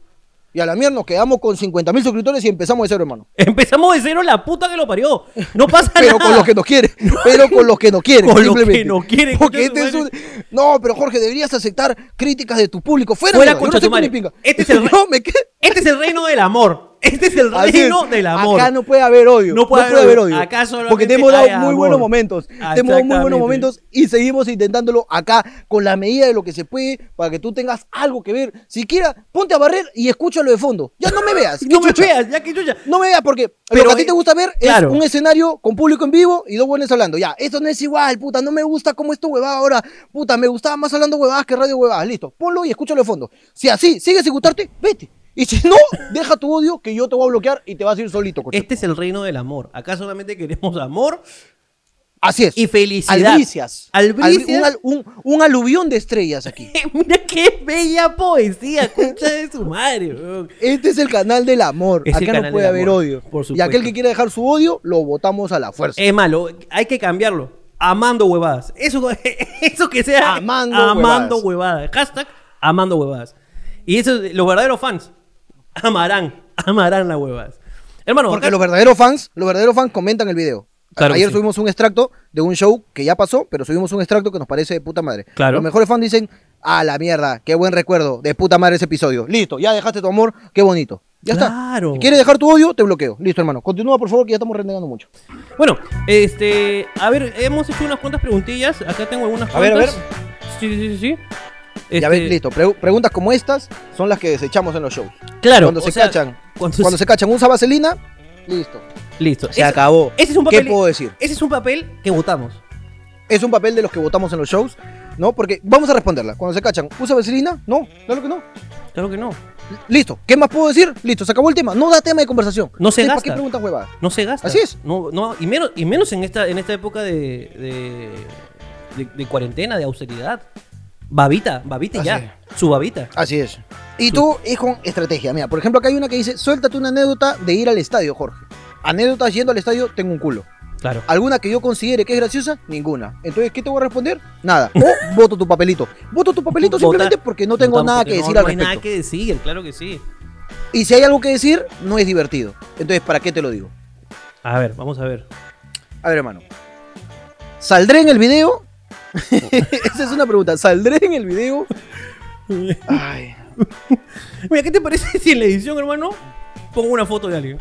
Y a la mierda nos quedamos con 50 mil suscriptores y empezamos de cero, hermano. Empezamos de cero la puta que lo parió. No pasa Pero nada. con los que no quieren. Pero con los que no quieren. Con los que simplemente. no quieren, Porque este es un... No, pero Jorge, deberías aceptar críticas de tu público. Fuera, Fuera, mierda, concha no tu madre. Este es el No, me Este es el reino del amor. Este es el reino es. del amor. Acá no puede haber odio. No puede haber odio. Acá solamente Porque te hemos dado muy amor. buenos momentos. Te hemos dado muy buenos momentos y seguimos intentándolo acá con la medida de lo que se puede para que tú tengas algo que ver. Siquiera ponte a barrer y escúchalo de fondo. Ya no me veas. No me veas, ya que chucha. No me veas porque Pero, lo que a ti eh, te gusta ver claro. es un escenario con público en vivo y dos buenos hablando. Ya, esto no es igual, puta, no me gusta como esto huevada ahora. Puta, me gustaba más hablando huevadas que radio huevadas. Listo, ponlo y escúchalo de fondo. Si así sigue sin gustarte, vete. Y si no, deja tu odio que yo te voy a bloquear y te vas a ir solito, coche. Este es el reino del amor. Acá solamente queremos amor Así es. y felicidad. Albricias. Albricias. Albi- un, al- un- un aluvión de estrellas aquí. Mira qué bella poesía, concha de su madre. weón. Este es el canal del amor. Es Acá no puede haber amor, odio. por y aquel que quiera dejar su odio, lo votamos a la fuerza. Es malo, hay que cambiarlo. Amando huevadas. Eso, eso que sea Amando amando huevadas. huevadas. Hashtag amando huevadas. Y eso, los verdaderos fans amarán, amarán las huevadas. Hermano, Porque acá- los verdaderos fans, los verdaderos fans comentan el video. Claro Ayer sí. subimos un extracto de un show que ya pasó, pero subimos un extracto que nos parece de puta madre. Claro. Los mejores fans dicen, a la mierda, qué buen recuerdo, de puta madre ese episodio. Listo, ya dejaste tu amor, qué bonito. Ya Claro. está. Si quieres dejar tu odio, te bloqueo. Listo, hermano. Continúa, por favor, que ya estamos renegando mucho. Bueno, este, a ver, hemos hecho unas cuantas preguntillas. Acá tengo algunas A ver, a cuantas. Sí, sí, sí, sí. Ya Este, ves, listo. Pre- preguntas como estas son las que desechamos en los shows. Claro, cuando se sea, cachan, cuando cuando, se- se... cachan usa vaselina, listo. Listo. Se acabó. Ese es un ¿Qué puedo decir? Ese es un papel que votamos. Es un papel de los que votamos en los shows, ¿no? Porque vamos a responderla. Cuando se cachan, ¿usa vaselina? No, claro que no. Claro que no. Listo. ¿Qué más puedo decir? Listo, se acabó el tema. No da tema de conversación. No se Entonces, ¿Para gasta. qué preguntas huevadas? No se gasta. Así es. No, no, y menos, y menos en esta, en esta época de, de, de- de cuarentena, de austeridad. Babita, babita Así ya. Su babita. Así es. Y tú es con estrategia. Mira, por ejemplo, acá hay una que dice, suéltate una anécdota de ir al estadio, Jorge. Anécdotas yendo al estadio, tengo un culo. Claro. ¿Alguna que yo considere que es graciosa? Ninguna. Entonces, ¿qué te voy a responder? Nada. O voto tu papelito. Voto tu papelito simplemente Vota- porque no tengo nada que no- decir no al hay nada respecto. que decir, claro que sí. Y si hay algo que decir, no es divertido. Entonces, ¿para qué te lo digo? A ver, vamos a ver. A ver, hermano. ¿Saldré en el video? Esa es una pregunta. ¿Saldré en el video? Ay. Mira, ¿qué te parece si en la edición, hermano, pongo una foto de alguien?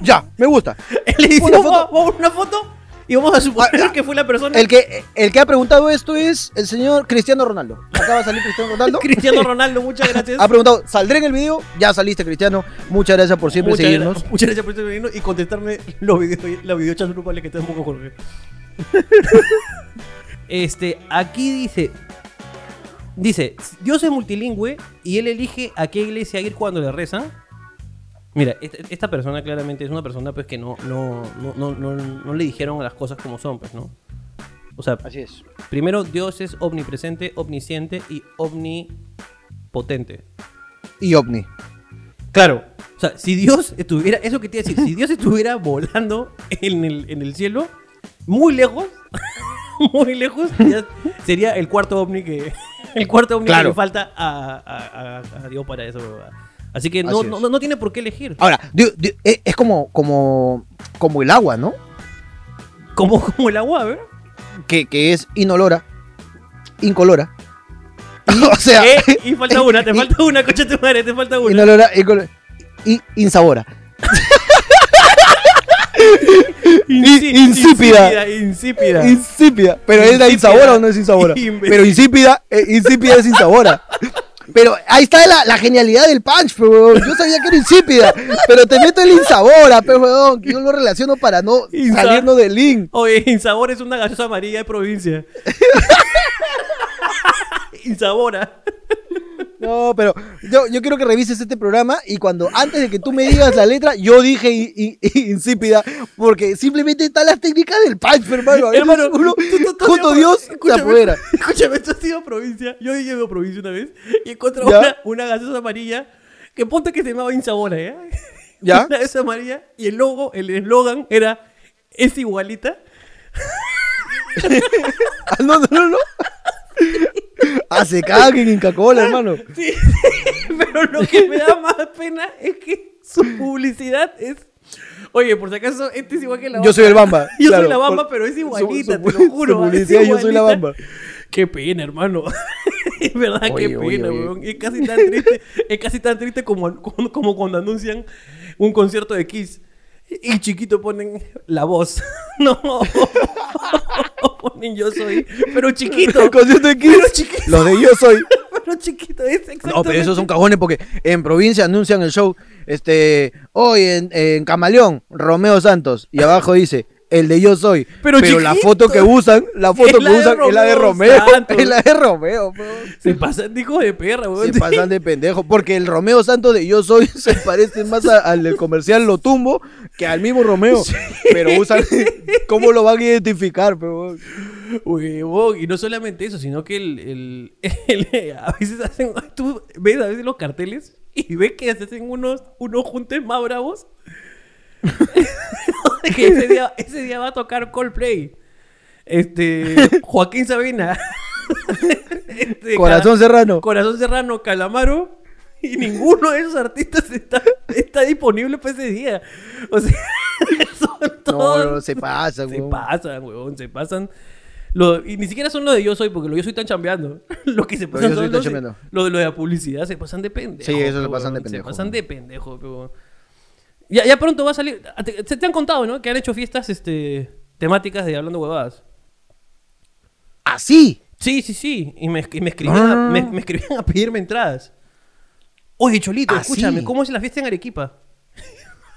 Ya, me gusta. En la edición Una foto. a una foto y vamos a suponer Ah, ah. que fue la persona El que, el que ha preguntado esto es el señor Cristiano Ronaldo. Acaba de salir Cristiano Ronaldo. Cristiano Ronaldo, muchas gracias. Ha preguntado, ¿saldré en el video? Ya saliste, Cristiano. Muchas gracias por siempre muchas, seguirnos. gra- muchas gracias por estar viniendo y contestarme los videochats grupales que te un poco Jorge. Este, aquí dice. Dice, Dios es multilingüe y él elige a qué iglesia ir cuando le rezan. Mira, esta, esta persona claramente es una persona pues que no, no, no, no, no, no le dijeron las cosas como son, pues, ¿no? O sea, Así es. primero Dios es omnipresente, omnisciente y omnipotente. Y OVNI. Claro. O sea, si Dios estuviera, eso que te iba a decir, si Dios estuviera volando en el, en el cielo, muy lejos, muy lejos, ya sería el cuarto ovni que, el cuarto ovni que le falta a, a- a- a Dios para eso. Así que no, Así no, no- no tiene por qué elegir. Ahora, di- es como, como, como el agua, ¿no? Como, como el agua, ¿ver? Que, que es inolora, incolora. o sea, Eh, y falta una, te falta una, coche tu madre, te falta una. inolora, incolora. Y insabora. Insípida. Insípida. insípida. Insípida. Pero ¿es la Insípida. insabora o no es insabora? Pero insípida, eh, insípida es insabora. Pero ahí está la, la genialidad del punch, pero. Yo sabía que era insípida, pero te meto el insabora, pero que yo lo relaciono para no Insa- salirnos del link. Oye, Insabor es una gaseosa amarilla de provincia. Insabora. No, pero yo, yo quiero que revises este programa y cuando antes de que tú me digas la letra, yo dije insípida, porque simplemente están las técnicas del punch, hermano. A veces Hermano, uno, tú- tú- tú has junto ido Dios se escúchame, apodera. Escúchame, tú has ido a provincia. Yo he ido a provincia una vez y encontré ¿Ya? una, una gaseosa amarilla que ponte que se llamaba Insabora, ¿ya? ¿Ya? Una gaseosa amarilla y el logo, el eslogan era es igualita. Ah, no, no, no, no. Ah, se cagan en Inca-Cola, hermano. Sí, pero lo que me da más pena es que su publicidad es. Oye, por si acaso, este es igual que la bamba. Yo soy el Bamba, Yo claro. soy la bamba, Por- pero es su- igualita, su- te su lo juro. publicidad, yo soy la. Bamba. Qué pena, hermano. es verdad, Oye, qué oye, pena, oye. weón. Es casi tan triste, es casi tan triste como, como, como cuando anuncian un concierto de Kiss. Y chiquito ponen la voz. No. ponen yo soy. Pero chiquito. Concierto de Kiss, Pero chiquito. Los de Yo Soy. Pero chiquito, es. No, pero esos son cagones porque en provincia anuncian el show, este, hoy en, en Camaleón, Romeo Santos, y abajo dice, el de Yo Soy. Pero la foto que usan, la foto que usan es la de Romeo. Santos. Es la de Romeo, bro. Se pasan de hijo de perra, weón. Se pasan de pendejo, porque el Romeo Santos de Yo Soy se parece más a- al del comercial Lo Tumbo que al mismo Romeo. Pero usan, ¿cómo lo van a identificar? Pero, Huevón, y no solamente eso, sino que el, el- el- a veces hacen, tú ves a veces los carteles y ves que hacen unos, unos juntes más bravos. que ese día, ese día va a tocar Coldplay. Este, Joaquín Sabina. Este, Corazón Cala- Serrano. Corazón Serrano, Calamaro. Y ninguno de esos artistas está, está disponible para ese día. O sea, son todos. no, se pasa, Se weón. pasan, huevón, se pasan. Lo- y ni siquiera son los de yo soy, porque los yo soy están chambeando. Lo que se Los pasan Soy son los de, chambeando. lo de lo la publicidad, se pasan de pendejo. Sí, eso se pasan de Se pendejo, pasan huevón. de pendejo, huevón. Ya, ya pronto va a salir. Te, se te han contado, ¿no? Que han hecho fiestas este, temáticas de hablando huevadas. Así. Sí, sí, sí. Y me, y me escribían, No, no, a, me, escribían a pedirme entradas. Oye, Cholito, ¿Ah, escúchame, sí? ¿cómo es la fiesta en Arequipa?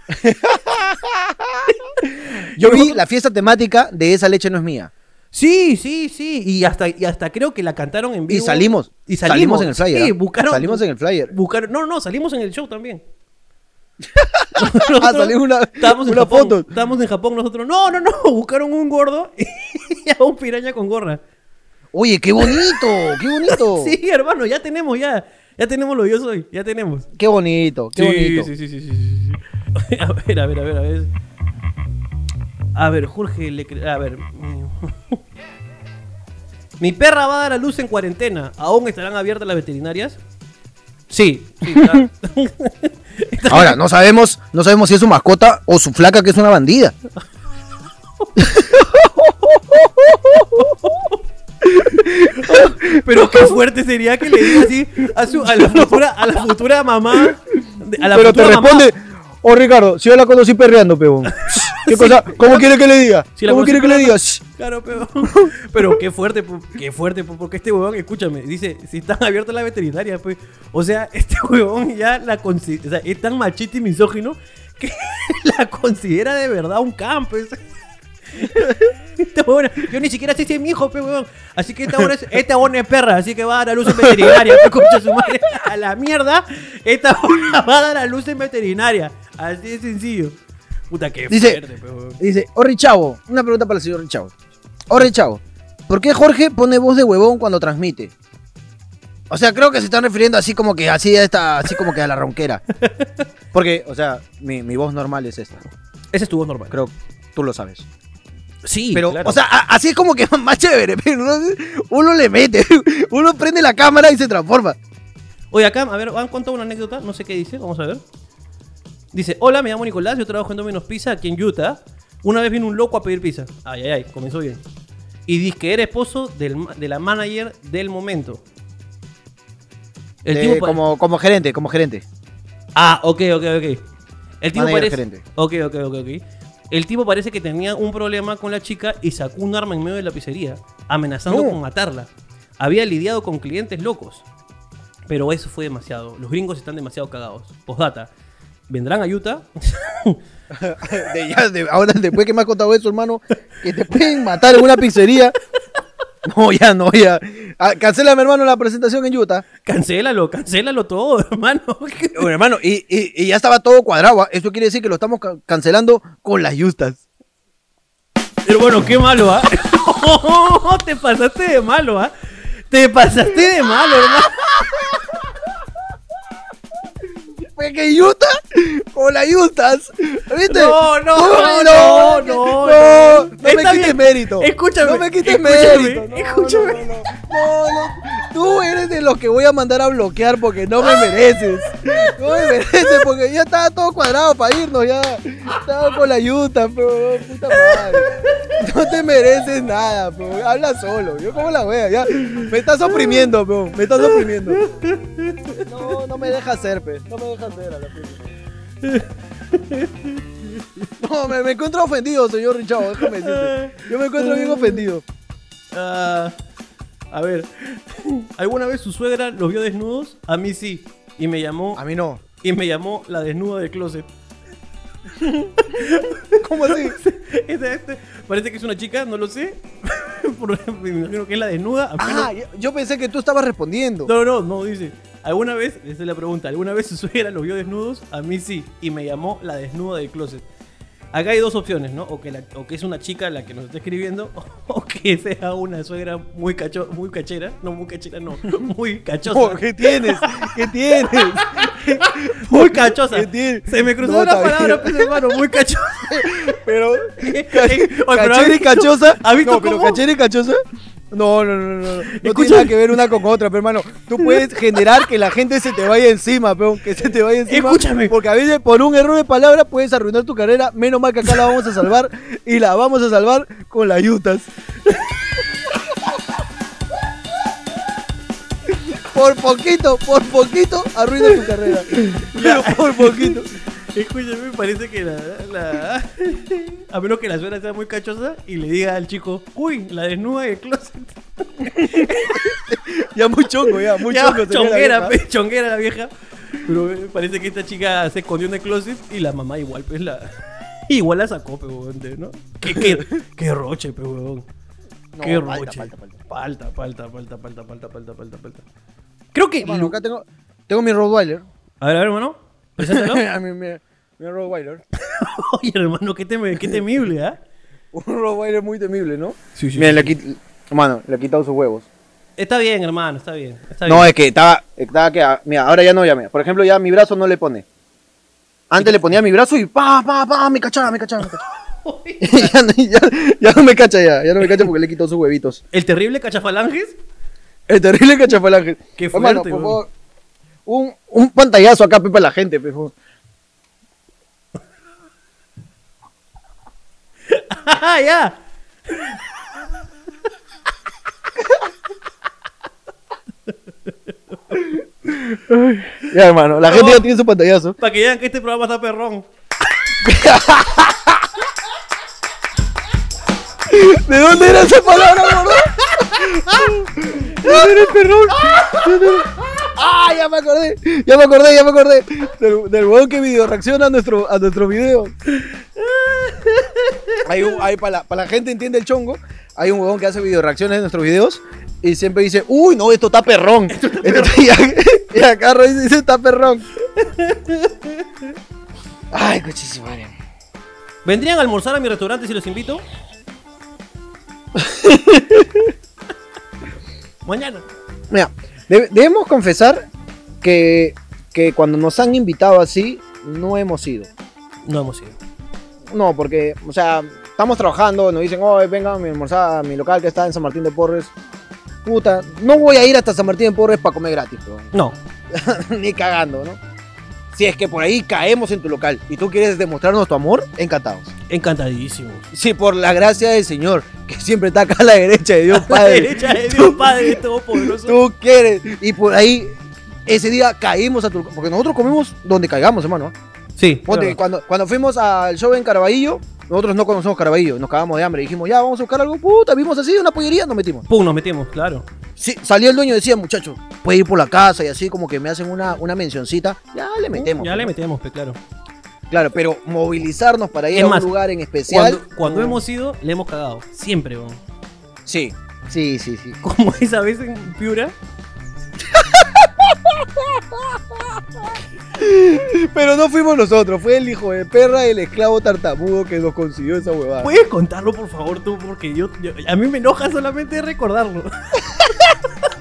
Yo vi la fiesta temática de Esa leche no es mía. Sí, sí, sí. Y hasta, y hasta creo que la cantaron en vivo. Y salimos. Y salimos, en el flyer. Sí, ¿ah? buscaron. Salimos en el flyer. Buscaron, no, no, salimos en el show también. Ah, salió una, Estábamos en Japón. foto. Estábamos en Japón nosotros. No, no, no. Buscaron un gordo y a un piraña con gorra. Oye, qué bonito, qué bonito. Sí, hermano, ya tenemos, ya. Ya tenemos lo que yo soy. Ya tenemos. Qué bonito, qué sí, bonito. Sí, sí, sí, sí, sí, sí. A ver, a ver, a ver, a ver. A ver, Jorge, le cre- a ver. Mi perra va a dar a luz en cuarentena. ¿Aún estarán abiertas las veterinarias? Sí, sí, está- Ahora, no sabemos, no sabemos si es su mascota o su flaca que es una bandida. Pero qué fuerte sería que le diga así a, su, a, la, futura, a la futura mamá. de- A la Pero te futura mamá. responde, oh Ricardo, si yo la conocí perreando, peón. ¿Qué cosa? ¿Cómo quiere que le diga? Si ¿Cómo quiere que le diga? Claro, pero, pero qué fuerte, qué fuerte, po, porque este huevón, escúchame, dice, si están abiertas la veterinaria, pues, o sea, este huevón ya la considera, o sea, es tan machista y misógino que la considera de verdad un campo. pues. Esta huevona, yo ni siquiera sé si es mi hijo, pe. Así que esta huevona es, esta huevona es perra, así que va a dar a luz en veterinaria, su madre. A la mierda, esta huevona va a dar a luz en veterinaria. Así de sencillo. Puta, Dice- fuerte. Dice, Orri Chavo, una pregunta para el señor Chavo. Orri Chavo, ¿por qué Jorge pone voz de huevón cuando transmite? O sea, creo que se están refiriendo así como que así a esta, así como que a la ronquera. Porque, o sea, mi, mi voz normal es esta. Ese es tu voz normal. Creo tú lo sabes. Sí, Pero, claro. o sea, a- así es como que más chévere. Pero ¿no? uno le mete, uno prende la cámara y se transforma. Oye, acá, a ver, han contado una anécdota, no sé qué dice, vamos a ver. Dice, hola, me llamo Nicolás, yo trabajo en Domino's Pizza aquí en Utah. Una vez vino un loco a pedir pizza. Ay, ay, ay, comenzó bien. Y dice que era esposo del de la manager del momento. El De- tipo como, como gerente, como gerente. Ah, ok, ok, ok. El tipo Manager parece... gerente. Ok, ok, ok, ok. El tipo parece que tenía un problema con la chica y sacó un arma en medio de la pizzería, amenazando No. con matarla. Había lidiado con clientes locos. Pero eso fue demasiado. Los gringos están demasiado cagados. Postdata. ¿Vendrán a Utah? De ya, de- ahora, después que me has contado eso, hermano, que te pueden matar en una pizzería. No, ya, no, ya. Ah, cancélame, hermano, la presentación en Utah. cancélalo, cancélalo todo, hermano. Bueno, hermano, y, y- y ya estaba todo cuadrado. ¿ah? Eso quiere decir que lo estamos ca- cancelando con las justas. Pero bueno, qué malo, ¿ah? Te pasaste de malo, ¿ah? Te pasaste de malo, hermano. Que Utah con las justas. ¿Viste? No, no, no, no, no, no, no. no me quites mérito. Escúchame, No me quites mérito. No, escúchame. No, no, no. No, no. Tú eres de los que voy a mandar a bloquear porque no me mereces. No me mereces porque ya estaba todo cuadrado para irnos. Ya estaba con la yuta, pero puta madre. No te mereces nada, pero habla solo. Yo como la wea, ya. Me estás oprimiendo, bro. Me estás oprimiendo. No, no me dejas ser, pe. No me dejas ser a la puta. No, me, me encuentro ofendido, señor Richavo, déjame decirte. Yo me encuentro bien ofendido. Ah, a ver, ¿alguna vez su suegra los vio desnudos? A mí sí. Y me llamó, A mí no. y me llamó la desnuda del closet. ¿Cómo así? Esta- este, parece que es una chica, no lo sé. Me imagino que es la desnuda. Ah, yo, yo pensé que tú estabas respondiendo. no, no, no, no, dice. ¿Alguna vez, esa es la pregunta, ¿alguna vez su suegra los vio desnudos? A mí sí. Y me llamó la desnuda del closet. Acá hay dos opciones, ¿no? O que, la- o que es una chica la que nos está escribiendo, o que sea una suegra muy cacho, muy cachera. No, muy cachera, no. Muy cachosa. Oh, ¿Qué tienes? ¿Qué tienes? Muy cachosa. Se me cruzó No, bien. palabra, pues, hermano, muy cachosa. Pero. Oye, pero ¿Cachera ¿has y cachosa? has visto no, pero cómo? cachera y cachosa. No, no, no, no. No, no tiene Escucha- nada que ver una con otra, pero hermano. Tú puedes generar que la gente se te vaya encima, peón. Que se te vaya encima. Escúchame. Porque a veces por un error de palabra puedes arruinar tu carrera. Menos mal que acá la vamos a salvar. Y la vamos a salvar con las yutas. Por poquito, por poquito, arruina tu carrera. Pero por poquito. Escúchame, parece que la, la- A menos que la suegra sea muy cachosa y le diga al chico, uy, la desnuda del closet. Ya muy chongo, ya, muy Ya, chongo. la chonguera, vieja. pe, chonguera la vieja. Pero eh, parece que esta chica se escondió en el closet y la mamá igual, pues la. Igual la sacó, pe, huevón, ¿no? Qué, qué, qué roche, pe, huevón. No, qué falta, roche. falta, falta. Falta, falta, falta, falta, falta, falta, falta, falta. Creo que. Hermano, acá tengo, tengo mi Rottweiler. A ver, a ver, hermano. Preséntalo. A mi, mi, mi Rottweiler. Oye, hermano, qué, teme- qué temible, ¿ah? Un Rottweiler muy temible, ¿no? Sí, sí, Mira, sí. le quit- Hermano, le he quitado sus huevos. Está bien, hermano, está bien. Está No, bien. es que estaba, estaba que, ah, mira, ahora ya no, ya, mira. Por ejemplo, ya mi brazo no le pone. Antes le ponía mi brazo y pa, pa, pa, me cachaba, me cachaba, me cachaba. ya, no- ya, ya no me cacha ya, ya no me cacha porque le quitó sus huevitos. El terrible cachafalanges. El terrible cachafalange. Qué Hermano, fuerte, por weón. favor, un, un pantallazo acá, pe, para la gente, pe. Ah, ya. Ya, hermano, la gente ya tiene su pantallazo. Para que vean que este programa está perrón. ¿De dónde era esa palabra, gordo? ¿De dónde era el perrón? ¿De dónde era? Ah, ya me acordé, ya me acordé, ya me acordé. Del, del huevón que video reacciona a nuestro, a nuestro video. Hay un, hay para la, para la gente entiende el chongo, hay un huevón que hace video reacciones de nuestros videos y siempre dice, uy, no, esto está perrón. Esto- y, acá- y acá Roy dice, está perrón. Ay, cochísimo. ¿Vendrían a almorzar a mi restaurante si los invito? Mañana. Mira, debe- debemos confesar que, que cuando nos han invitado así, no hemos ido. No hemos ido. No, porque, o sea, estamos trabajando, nos dicen, oh, vengan a mi almorzada, a mi local que está en San Martín de Porres. Puta, no voy a ir hasta San Martín de Porres para comer gratis, bro. No. ni cagando, ¿no? Si es que por ahí caemos en tu local y tú quieres demostrarnos tu amor, encantados. Encantadísimos. Sí, por la gracia del Señor, que siempre está acá a la derecha de Dios La Padre. derecha de Dios Padre Todopoderoso. tú quieres. Y por ahí, ese día caímos a tu Porque nosotros comemos donde caigamos, hermano. ¿ah? Sí. Ponte, claro. cuando, cuando fuimos al show en Caraballo, nosotros no conocemos Caraballo, nos cagamos de hambre. Dijimos, ya, vamos a buscar algo. Puta, vimos así, una pollería, nos metimos. Pum, nos metimos, claro. Sí, salió el dueño y decía, muchacho, puede ir por la casa y así como que me hacen una, una mencioncita. Ya le metemos. Ya pues, le metemos, pe, claro. Claro, pero movilizarnos para ir Es a más, un lugar en especial. Cuando, cuando no. hemos ido, le hemos cagado. Siempre, weón. Sí, sí, sí, sí. Como esa vez en Piura. Pero no fuimos nosotros, fue el hijo de perra, el esclavo tartamudo que nos consiguió esa huevada. ¿Puedes contarlo, por favor, tú? Porque yo, yo- a mí me enoja solamente recordarlo.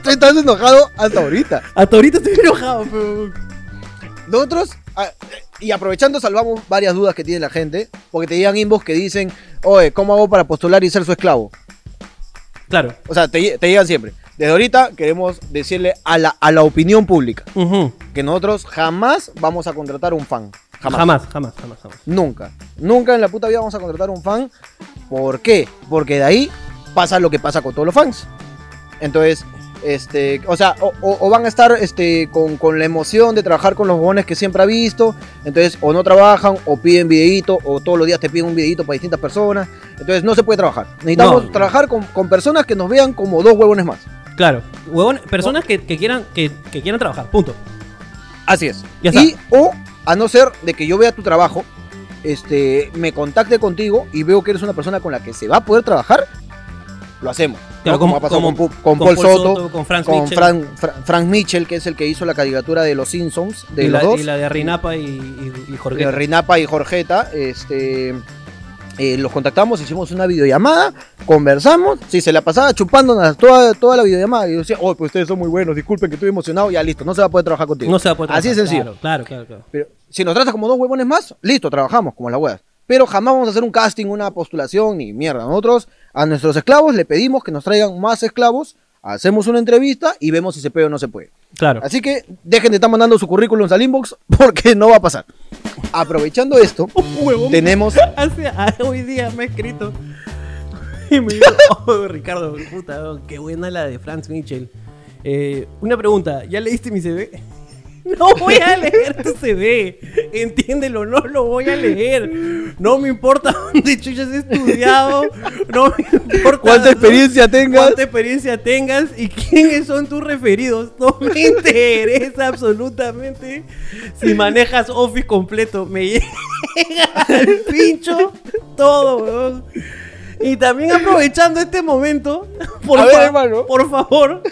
Tú estás enojado hasta ahorita. Hasta ahorita estoy enojado, pero... Nosotros, ah, y aprovechando, salvamos varias dudas que tiene la gente, porque te llegan inbox que dicen, oye, ¿cómo hago para postular y ser su esclavo? Claro. O sea, te, te llegan siempre. Desde ahorita queremos decirle a la, a la opinión pública que nosotros jamás vamos a contratar un fan. Jamás. Jamás, jamás, jamás, jamás. Nunca. Nunca en la puta vida vamos a contratar un fan. ¿Por qué? Porque de ahí pasa lo que pasa con todos los fans. Entonces, este, o sea, o, o- o van a estar este, con, con la emoción de trabajar con los jóvenes que siempre ha visto. Entonces, o no trabajan, o piden videíto, o todos los días te piden un videíto para distintas personas. Entonces, no se puede trabajar. Necesitamos No. trabajar con, con personas que nos vean como dos huevones más. Claro. Huevón, personas que, que quieran, que, que quieran trabajar, punto. Así es. Ya está. y, o, a no ser de que yo vea tu trabajo, este, me contacte contigo y veo que eres una persona con la que se va a poder trabajar, lo hacemos. Claro, ¿no? como, como- ha pasado como- con, Paul Paul Soto, Soto, con Frank con Mitchell. Frank, Fra- Frank Mitchell, que es el que hizo la caricatura de los Simpsons, de y, los la, dos, y la de Rinapa y, y, y Jorge. de Rinapa y Jorgeta, este, eh, los contactamos, hicimos una videollamada, conversamos, si se la pasaba chupándonos toda, toda la videollamada, y yo decía, oh, pues ustedes son muy buenos, disculpen que estoy emocionado, ya listo, no se va a poder trabajar contigo. No se va a poder Así trabajar. sencillo. Claro, claro, claro. claro. Pero si nos tratas como dos huevones más, listo, trabajamos como las huevas. Pero jamás vamos a hacer un casting, una postulación, ni mierda. Nosotros a nuestros esclavos le pedimos que nos traigan más esclavos, hacemos una entrevista y vemos si se puede o no se puede. Claro. Así que dejen de estar mandando su currículum al inbox porque no va a pasar. Aprovechando esto, tenemos... Hace, a- hoy día me ha escrito y me dijo, oh, Ricardo, puta, oh, qué buena la de Franz Mitchell. Eh, una pregunta, ¿ya leíste mi CV? No voy a leer tu CV, entiéndelo, no lo voy a leer. No me importa dónde chuchas has estudiado, no me importa ¿Cuánta experiencia tengas? cuánta experiencia tengas y quiénes son tus referidos. No me interesa absolutamente si manejas Office completo. Me llega al pincho todo, weón. Y también aprovechando este momento, por, ver, fa- hermano. por favor,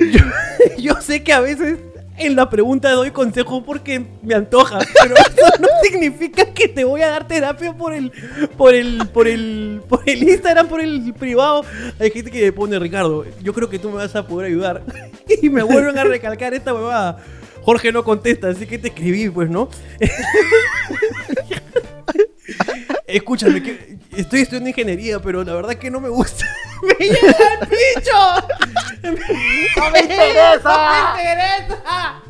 yo, yo sé que a veces en la pregunta doy consejo porque me antoja, pero eso no significa que te voy a dar terapia por el, por el, por el, por el Instagram, por el privado. Hay gente que me pone Ricardo, yo creo que tú me vas a poder ayudar y me vuelven a recalcar esta huevada. Jorge no contesta, así que te escribí, pues, ¿no? Escúchame, que estoy estudiando ingeniería, pero la verdad que no me gusta. ¡Me llega el pincho! ¡No me interesa! ¡No me interesa!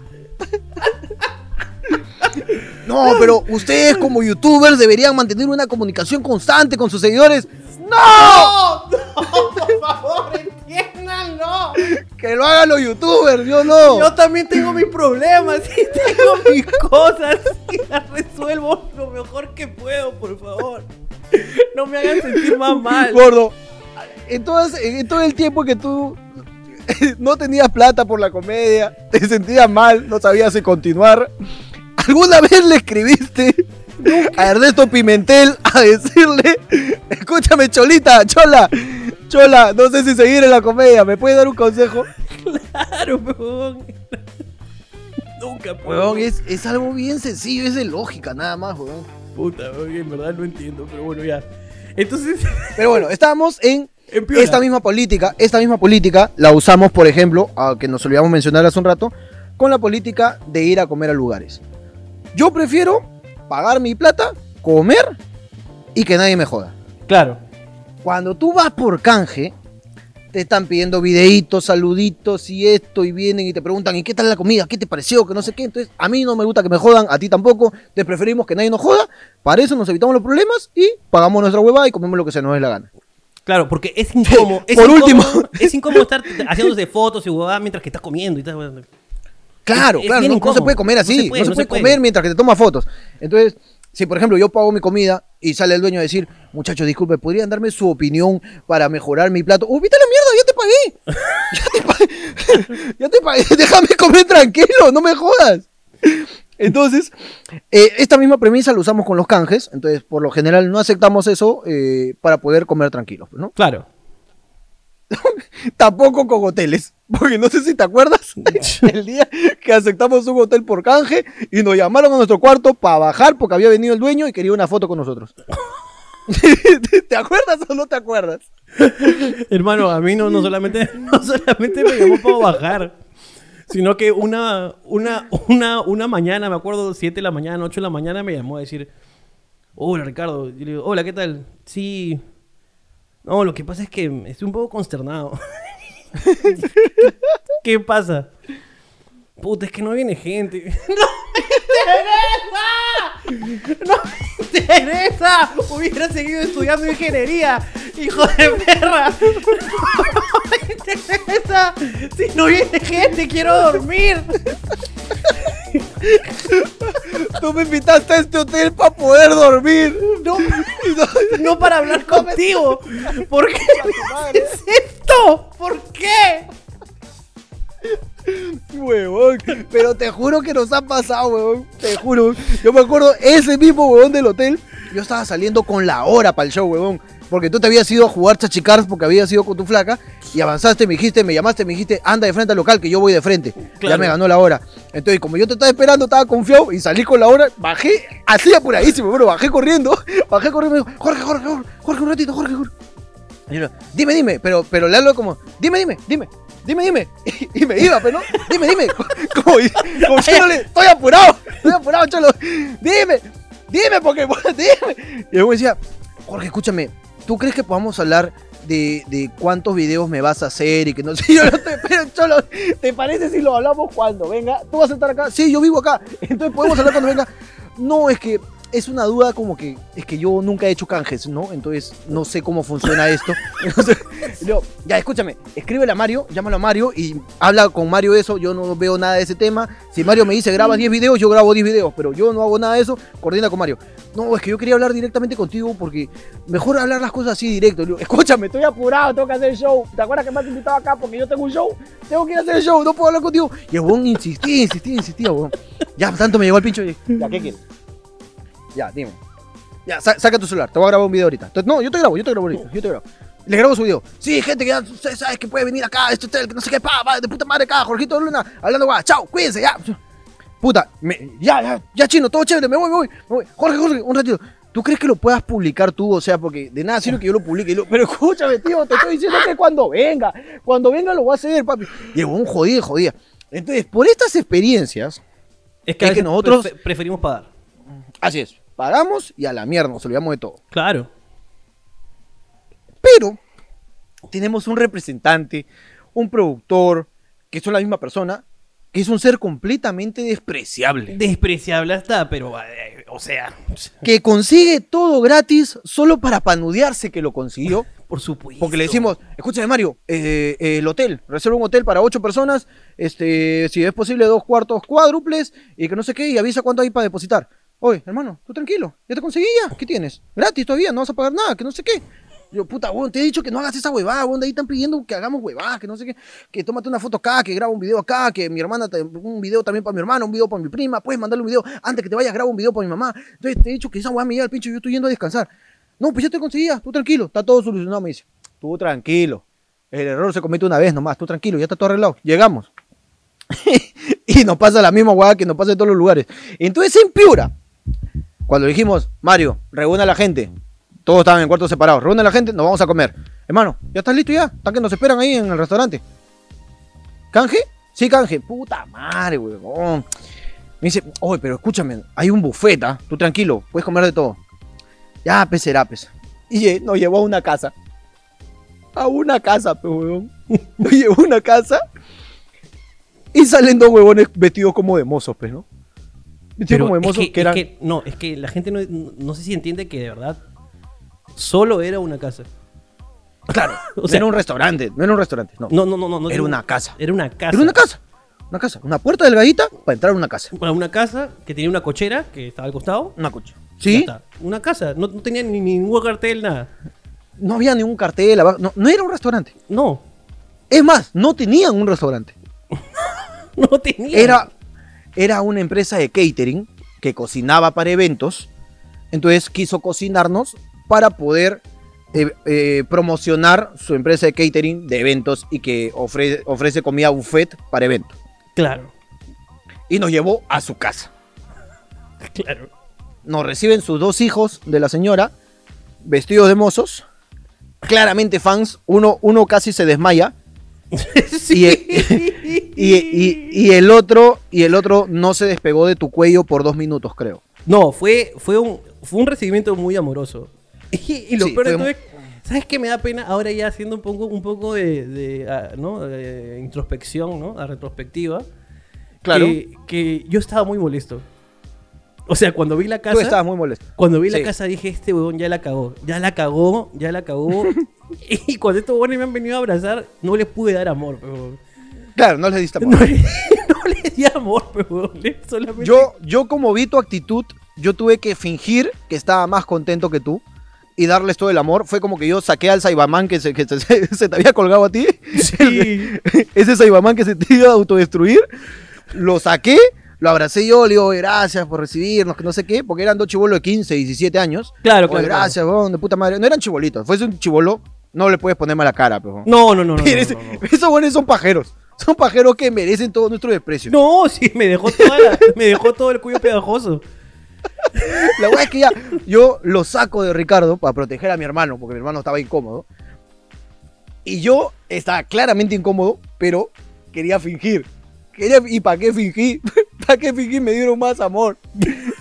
No, pero ustedes como youtubers deberían mantener una comunicación constante con sus seguidores. ¡No! ¡No! ¡No! ¡Por favor, entiéndanlo! Que lo hagan los youtubers, yo no. Yo también tengo mis problemas y tengo mis cosas y las resuelvo lo mejor que puedo, por favor. No me hagan sentir más mal. Gordo, en, todas- en todo el tiempo que tú no tenías plata por la comedia, te sentías mal, no sabías si continuar, ¿alguna vez le escribiste a Ernesto Pimentel a decirle, escúchame Cholita, Chola, Chola, no sé si seguir en la comedia, ¿me puedes dar un consejo? Claro, huevón. Nunca, puedo. Huevón, es, es algo bien sencillo, es de lógica nada más, huevón. Puta, en verdad no entiendo, pero bueno, ya. Entonces, Pero bueno, estábamos en esta misma política, esta misma política la usamos, por ejemplo, a que nos olvidamos mencionar hace un rato, con la política de ir a comer a lugares. Yo prefiero pagar mi plata, comer y que nadie me joda. Claro. Cuando tú vas por canje, te están pidiendo videitos, saluditos y esto, y vienen y te preguntan, ¿y qué tal la comida? ¿Qué te pareció? Que no sé qué. Entonces, a mí no me gusta que me jodan, a ti tampoco. Te preferimos que nadie nos joda. Para eso nos evitamos los problemas y pagamos nuestra huevada y comemos lo que se nos dé la gana. Claro, porque es incómodo. Es Por incómodo- último. Es incómodo estar haciéndose fotos y huevadas mientras que estás comiendo y tal. Claro, Es- es claro, no, no se puede comer así, no se se puede, puede, no se puede. comer mientras que te toma fotos. Entonces, si por ejemplo yo pago mi comida y sale el dueño a decir, muchachos, disculpe, ¿podrían darme su opinión para mejorar mi plato? ¡Oh, vete a la mierda! ¡Ya te pagué! ¡Ya te pagué! ¡Ya te pagué! ¡Déjame comer tranquilo! ¡No me jodas! Entonces, eh, esta misma premisa la usamos con los canjes, entonces por lo general no aceptamos eso eh, para poder comer tranquilos, ¿no? Claro. Tampoco con hoteles. Porque no sé si te acuerdas el día que aceptamos un hotel por canje y nos llamaron a nuestro cuarto para bajar porque había venido el dueño y quería una foto con nosotros. ¿Te acuerdas o no te acuerdas? Hermano, a mí no, no solamente, no solamente me llamó para bajar, sino que una, una, una, una mañana, me acuerdo, 7 de la mañana, 8 de la mañana, me llamó a decir, hola Ricardo, y le digo, hola, ¿qué tal? Sí, no, lo que pasa es que estoy un poco consternado. ¿Qué pasa? Puta, es que no viene gente. ¡No me interesa! ¡No me interesa! Hubiera seguido estudiando ingeniería, hijo de perra. ¡No me interesa! Si no viene gente, quiero dormir. Tú me invitaste a este hotel para poder dormir. No, no para hablar contigo. ¿Por qué me haces esto? ¿Por qué? Huevón. Pero te juro que nos ha pasado, huevón. Te juro. Yo me acuerdo, ese mismo huevón del hotel, yo estaba saliendo con la hora para el show, huevón. Porque tú te habías ido a jugar chachicars porque habías ido con tu flaca y avanzaste, me dijiste, me llamaste, me dijiste, anda de frente al local que yo voy de frente. Ya me ganó la hora. Entonces, como yo te estaba esperando, estaba confiado y salí con la hora, bajé así apuradísimo, bro, bajé corriendo, bajé corriendo me dijo, Jorge, Jorge, Jorge, Jorge, un ratito, Jorge, Jorge. Dime, dime, pero, pero le hablo como, dime, dime, dime, dime, dime. Y, me iba, pero no, dime, dime. Como, como diciéndole, estoy apurado, estoy apurado, cholo. Dime, dime, porque, dime. Y luego decía, Jorge, escúchame, ¿tú crees que podamos hablar de, de cuántos videos me vas a hacer y que no sé? Yo no te, pero, cholo, ¿te parece si lo hablamos cuando venga? ¿Tú vas a estar acá? Sí, yo vivo acá. Entonces podemos hablar cuando venga. No, es que es una duda como que es que yo nunca he hecho canjes, ¿no? Entonces no sé cómo funciona esto. Entonces, digo, ya escúchame, escríbele a Mario, llámalo a Mario y habla con Mario eso. Yo no veo nada de ese tema. Si Mario me dice graba 10 videos, yo grabo 10 videos, pero yo no hago nada de eso. Coordina con Mario. No, es que yo quería hablar directamente contigo porque mejor hablar las cosas así directo. Escúchame, estoy apurado, tengo que hacer el show. ¿Te acuerdas que me has invitado acá porque yo tengo un show? Tengo que ir a hacer el show, no puedo hablar contigo. Y el weón insistía, insistía, insistía, weón. Ya, tanto me llegó el pincho y ya, ¿qué quieres? Ya, dime. Ya, sa- saca tu celular, te voy a grabar un video ahorita. Entonces, no, yo te grabo, yo te grabo ahorita, yo te grabo. Le grabo su video. Sí, gente, que ya saben que puede venir acá, esto, esto, que no sé qué, pa, pa, de puta madre acá, Jorgito Luna, hablando guay, chao, cuídense, ya. Puta, me- ya, ya, ya, chino, todo chévere, me voy, me voy, me voy. Jorge, Jorge, un ratito. ¿Tú crees que lo puedas publicar tú? O sea, porque de nada sirve que yo lo publique. y lo- Pero escúchame, tío, te estoy diciendo que cuando venga, cuando venga lo voy a hacer, papi. Y un jodía, jodía. Entonces, por estas experiencias, Es que, Es nosotros- prefe- preferimos pagar. así es, pagamos y a la mierda, nos olvidamos de todo. Claro. Pero tenemos un representante, un productor, que son la misma persona, que es un ser completamente despreciable. Despreciable está, pero, eh, o sea, Que consigue todo gratis solo para panudearse que lo consiguió. por supuesto. Porque le decimos, escúchame Mario, eh, eh, el hotel, reserva un hotel para ocho personas, este, si es posible dos cuartos cuádruples y que no sé qué, y avisa cuánto hay para depositar. Oye, hermano, tú tranquilo, ya te conseguí ya, ¿qué tienes? Gratis todavía, no vas a pagar nada, que no sé qué. Yo, puta, weón, te he dicho que no hagas esa huevada, weón, de ahí están pidiendo que hagamos huevadas, que no sé qué, que tómate una foto acá, que graba un video acá, que mi hermana, un video también para mi hermana, un video para mi prima, puedes mandarle un video, antes que te vayas, graba un video para mi mamá. Entonces te he dicho que esa huevada me llega al pincho y yo estoy yendo a descansar. No, pues ya te conseguía, tú tranquilo, está todo solucionado, me dice. Tú tranquilo. El error se comete una vez nomás, tú tranquilo, ya está todo arreglado. Llegamos. y nos pasa la misma hueá que nos pasa en todos los lugares. Entonces en Piura, cuando dijimos, Mario, reúne a la gente, todos estaban en cuartos separados, reúne a la gente, nos vamos a comer. Hermano, ¿ya estás listo ya? ¿Están que nos esperan ahí en el restaurante? ¿Canje? Sí, canje. Puta madre, huevón. Me dice, oye, pero escúchame, hay un buffet, ¿ah? Tú tranquilo, puedes comer de todo. Ya, pues será, pues. Y nos llevó a una casa. A una casa, pues, huevón. Nos llevó a una casa. Y salen dos huevones vestidos como de mozos, pues, ¿no? Vestidos Pero como de es mozos que, que, es eran. que- no, es que la gente no, no sé si entiende que de verdad solo era una casa. Claro, o no sea- era un restaurante, no era un restaurante, no. No, no, no, no. no Era una casa. Era una casa. Era una casa. Una casa. Una puerta delgadita para entrar a una casa. Bueno, una casa que tenía una cochera que estaba al costado. Una coche. ¿Sí? Una casa. No, no tenía ni ningún cartel, nada. No había ningún cartel abajo. No, no era un restaurante. No. Es más, no tenían un restaurante. No tenía. Era, era una empresa de catering que cocinaba para eventos. Entonces quiso cocinarnos para poder eh, eh, promocionar su empresa de catering de eventos y que ofrece, ofrece comida buffet para eventos. Claro. Y nos llevó a su casa. Claro. Nos reciben sus dos hijos de la señora, vestidos de mozos, claramente fans. Uno, uno casi se desmaya. sí. Y, y- y el otro, y el otro no se despegó de tu cuello por dos minutos, creo. No, fue, fue, un, fue un recibimiento muy amoroso. Y, lo Sí, peor de todo es, ¿sabes qué me da pena? Ahora ya haciendo un poco, un poco de, de, ah, ¿no? de introspección, ¿no? A retrospectiva. Claro. Que, que yo estaba muy molesto. O sea, cuando vi la casa... Tú estabas muy molesto. Cuando vi la casa dije, este huevón ya la cagó. Ya la cagó, ya la cagó. y cuando estos huevones me han venido a abrazar, no les pude dar amor, pero... Claro, no les diste amor. No, le- no les di amor, pero solamente... Yo, yo como vi tu actitud, yo tuve que fingir que estaba más contento que tú y darles todo el amor. Fue como que yo saqué al Saibaman que se, que se, se te había colgado a ti. Sí. Ese Saibaman que se te iba a autodestruir. Lo saqué, lo abracé yo, le digo, gracias por recibirnos, que no sé qué, porque eran dos chibolos de 15, 17 años. Claro, Oye, claro, gracias, weón, de puta madre. No eran chibolitos, fuese un chibolo, no le puedes poner mala cara, pero. No, no, no, no. Esos buenos son pajeros. Son pajeros que merecen todo nuestro desprecio. No, sí, me dejó, toda la- me dejó todo el cuello pegajoso. La verdad es que ya yo lo saco de Ricardo para proteger a mi hermano, porque mi hermano estaba incómodo. Y yo estaba claramente incómodo, pero quería fingir. Quería, ¿Y para qué fingí? ¿Para qué fingí? Me dieron más amor.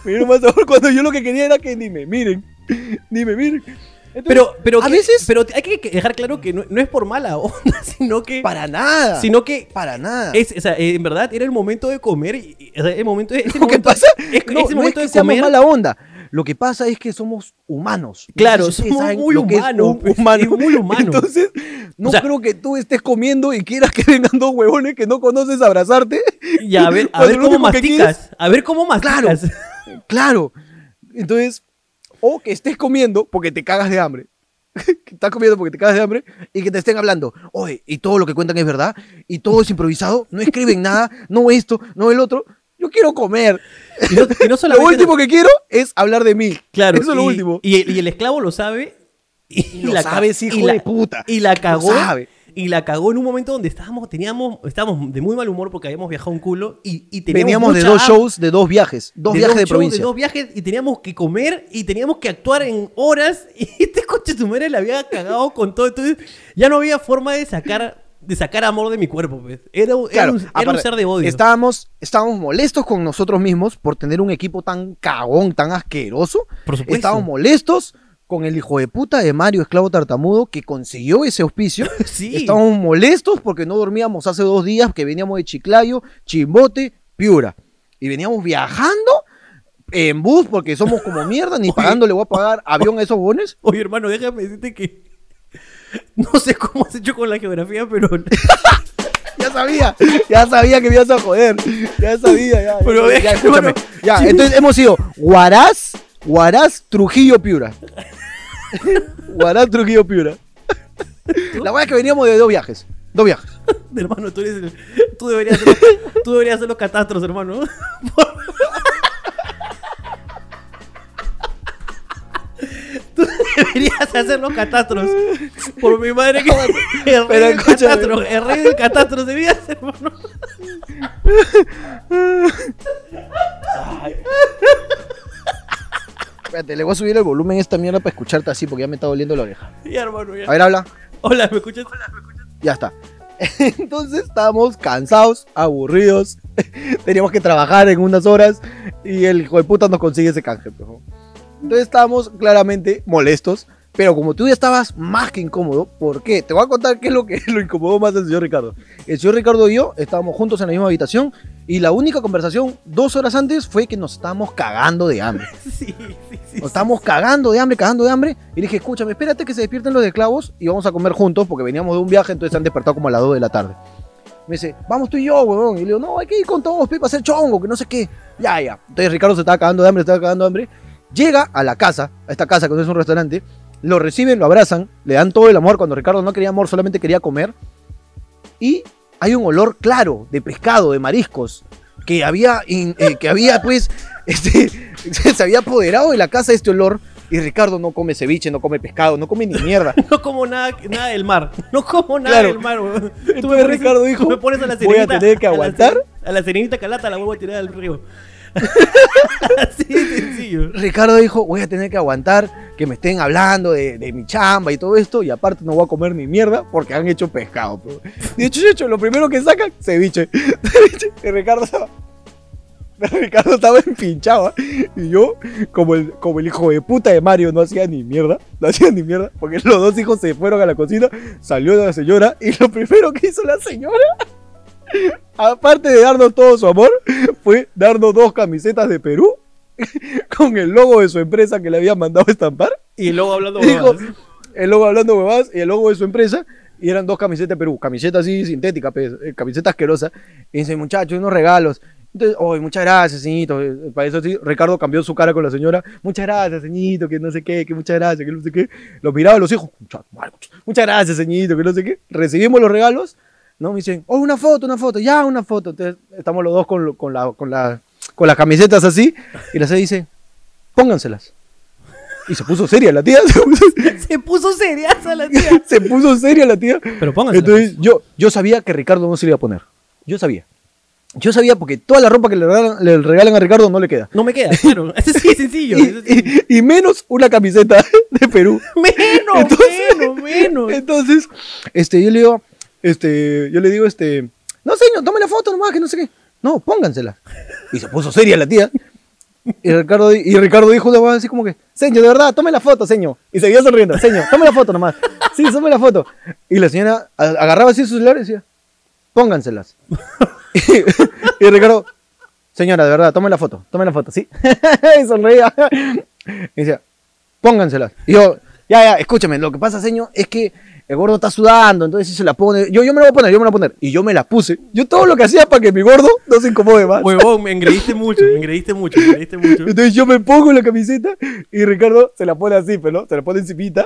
Me dieron más amor cuando yo lo que quería era que ni me miren. Ni me miren. Entonces, Pero, pero, a que- veces. pero hay que dejar claro que no, no es por mala onda, sino que. para nada. Sino que. para nada. Es, o sea, en verdad era el momento de comer. y- o sea, el momento, que momento, pasa es, no, ese no momento es que de comer. mala onda. Lo que pasa es que somos humanos. No Claro, ustedes somos saben muy es humanos, pues, humano. es muy humano. Entonces, no O sea- creo que tú estés comiendo y quieras que vengan dos huevones que no conoces a abrazarte. Y a ver, a ver cómo masticas. A ver cómo Claro. masticas. Claro. Entonces, o que estés comiendo porque te cagas de hambre. que estás comiendo porque te cagas de hambre y que te estén hablando. Oye, y todo lo que cuentan es verdad, y todo es improvisado, no escriben nada, no esto, no el otro. Yo quiero comer. Y no, y no Lo último que quiero es hablar de mí. Claro. Eso es lo último. Y, el- y el esclavo lo sabe. Y, lo sabes, hijo la- de puta. Y la Lo cagó. sabe. Y la cagó en un momento donde estábamos, teníamos, estábamos de muy mal humor porque habíamos viajado un culo y, y teníamos Veníamos de dos shows, de dos viajes, dos viajes de shows, provincia. De dos viajes y teníamos que comer y teníamos que actuar en horas y este coche su madre la había cagado con todo. Entonces ya no había forma de sacar, de sacar amor de mi cuerpo. Pues. Era, Claro, un, era un ser de odio. Estábamos, estábamos molestos con nosotros mismos por tener un equipo tan cagón, tan asqueroso. Por supuesto. Estábamos molestos con el hijo de puta de Mario, esclavo tartamudo, que consiguió ese auspicio. Sí. Estábamos molestos porque no dormíamos hace dos días, que veníamos de Chiclayo, Chimbote, Piura. Y veníamos viajando en bus porque somos como mierda, ni pagando le voy a pagar avión a esos bones. Oye, hermano, déjame decirte que. No sé cómo has hecho con la geografía, pero. Ya sabía, ya sabía que me ibas a joder. Ya sabía, ya. Pero ya, es ya, que, escúchame. Ya, entonces hemos ido Huaraz, Huaraz, Trujillo, Piura. Huaraz, Trujillo, Piura. La verdad es que veníamos de dos viajes. Dos viajes. hermano, tú eres el- Tú deberías hacer los, tú deberías hacer los catastros, hermano. Tú deberías hacer los catastros. Por mi madre que el rey Pero del catastro, el rey del catastro debía ser, hermano. Espérate, le voy a subir el volumen a esta mierda para escucharte así porque ya me está doliendo la oreja. Ya, hermano, ya. A ver, habla. Hola, ¿me escuchas? Ya está. Entonces estábamos cansados, aburridos. Teníamos que trabajar en unas horas y el hijo de puta nos consigue ese canje. ¿no? Entonces estábamos claramente molestos. Pero como tú ya estabas más que incómodo, ¿por qué? Te voy a contar qué es lo que lo incomodó más al señor Ricardo. El señor Ricardo y yo estábamos juntos en la misma habitación y la única conversación dos horas antes fue que nos estábamos cagando de hambre. Sí, sí, sí. Nos estábamos cagando de hambre, cagando de hambre. Y dije, escúchame, espérate que se despierten los de clavos y vamos a comer juntos porque veníamos de un viaje, entonces se han despertado como a las 2 de la tarde. Me dice, vamos tú y yo, huevón. Y le digo, no, hay que ir con todos, Pepe, a hacer chongo, que no sé qué. Ya, ya. Entonces Ricardo se estaba cagando de hambre, se estaba cagando de hambre. Llega a la casa, a esta casa que no es un restaurante, lo reciben, lo abrazan, le dan todo el amor cuando Ricardo no quería amor, solamente quería comer. Y hay un olor claro de pescado, de mariscos, que había, in- eh, que había pues, este, se había apoderado de la casa este olor. Y Ricardo no come ceviche, no come pescado, no come ni mierda. No como nada, nada del mar. No como nada Claro. del mar, weón. Entonces Ricardo dijo, me pones a la "Voy a tener que aguantar". A la serenita calata la vuelvo a tirar al río. Ricardo dijo, voy a tener que aguantar que me estén hablando de, mi chamba y todo esto, y aparte no voy a comer ni mierda porque han hecho pescado. pero". De hecho, hecho, lo primero que sacan, ceviche. Ceviche. Y Ricardo estaba... Ricardo estaba empinchado, ¿ah? y yo, como el, como el hijo de puta de Mario, no hacía ni mierda, no hacía ni mierda, porque los dos hijos se fueron a la cocina, salió la señora, y lo primero que hizo la señora, aparte de darnos todo su amor, fue darnos dos camisetas de Perú, con el logo de su empresa que le habían mandado estampar, Y luego hablando y dijo, huevadas. el logo hablando huevadas y el logo de su empresa. Y eran dos camisetas de Perú, camiseta así sintética, pues, eh, camiseta asquerosa. Y dice, muchachos, unos regalos. Entonces, oye, muchas gracias, señito. Eh, Para eso sí, Ricardo cambió su cara con la señora. Muchas gracias, señito, que no sé qué, que muchas gracias, que no sé qué. Los miraba a los hijos. "Mucha- Muchas gracias, señito, que no sé qué. Recibimos los regalos, ¿no? Me dicen, oh, una foto, una foto, ya, una foto. Entonces, estamos los dos con, lo- con, la, con, la, con las camisetas así. Y la C dice, pónganselas. Y se puso seria la tía. Se puso, Se puso seriaza la tía. se puso seria la tía. Pero pónganse. Entonces yo, yo sabía que Ricardo no se le iba a poner. Yo sabía. Yo sabía porque toda la ropa que le regalan, le regalan a Ricardo no le queda. No me queda, claro. Ese sí es sencillo. y menos una camiseta de Perú. Menos, Entonces- menos, menos. Entonces, este, yo le digo, este, yo le digo, este, no señor, tome la foto nomás, que no sé qué. No, póngansela. Y se puso seria la tía. Y Ricardo, y Ricardo dijo una voz así como que, señor, de verdad, tome la foto, señor. Y seguía sonriendo, señor, tome la foto nomás. Sí, tome la foto. Y la señora agarraba así su celular y decía, pónganselas. y, y Ricardo, señora, de verdad, tome la foto, tome la foto, sí. y sonreía. y decía, pónganselas. Y yo, ya, ya, escúchame, lo que pasa, señor, es que el gordo está sudando, entonces si se la pone, yo, yo me la voy a poner, yo me la voy a poner. Y yo me la puse. Yo todo lo que hacía para que mi gordo no se incomode más. Huevón, me engreíste mucho, me engreíste mucho, me engreíste mucho. Entonces yo me pongo la camiseta y Ricardo se la pone así, pero se la pone encimita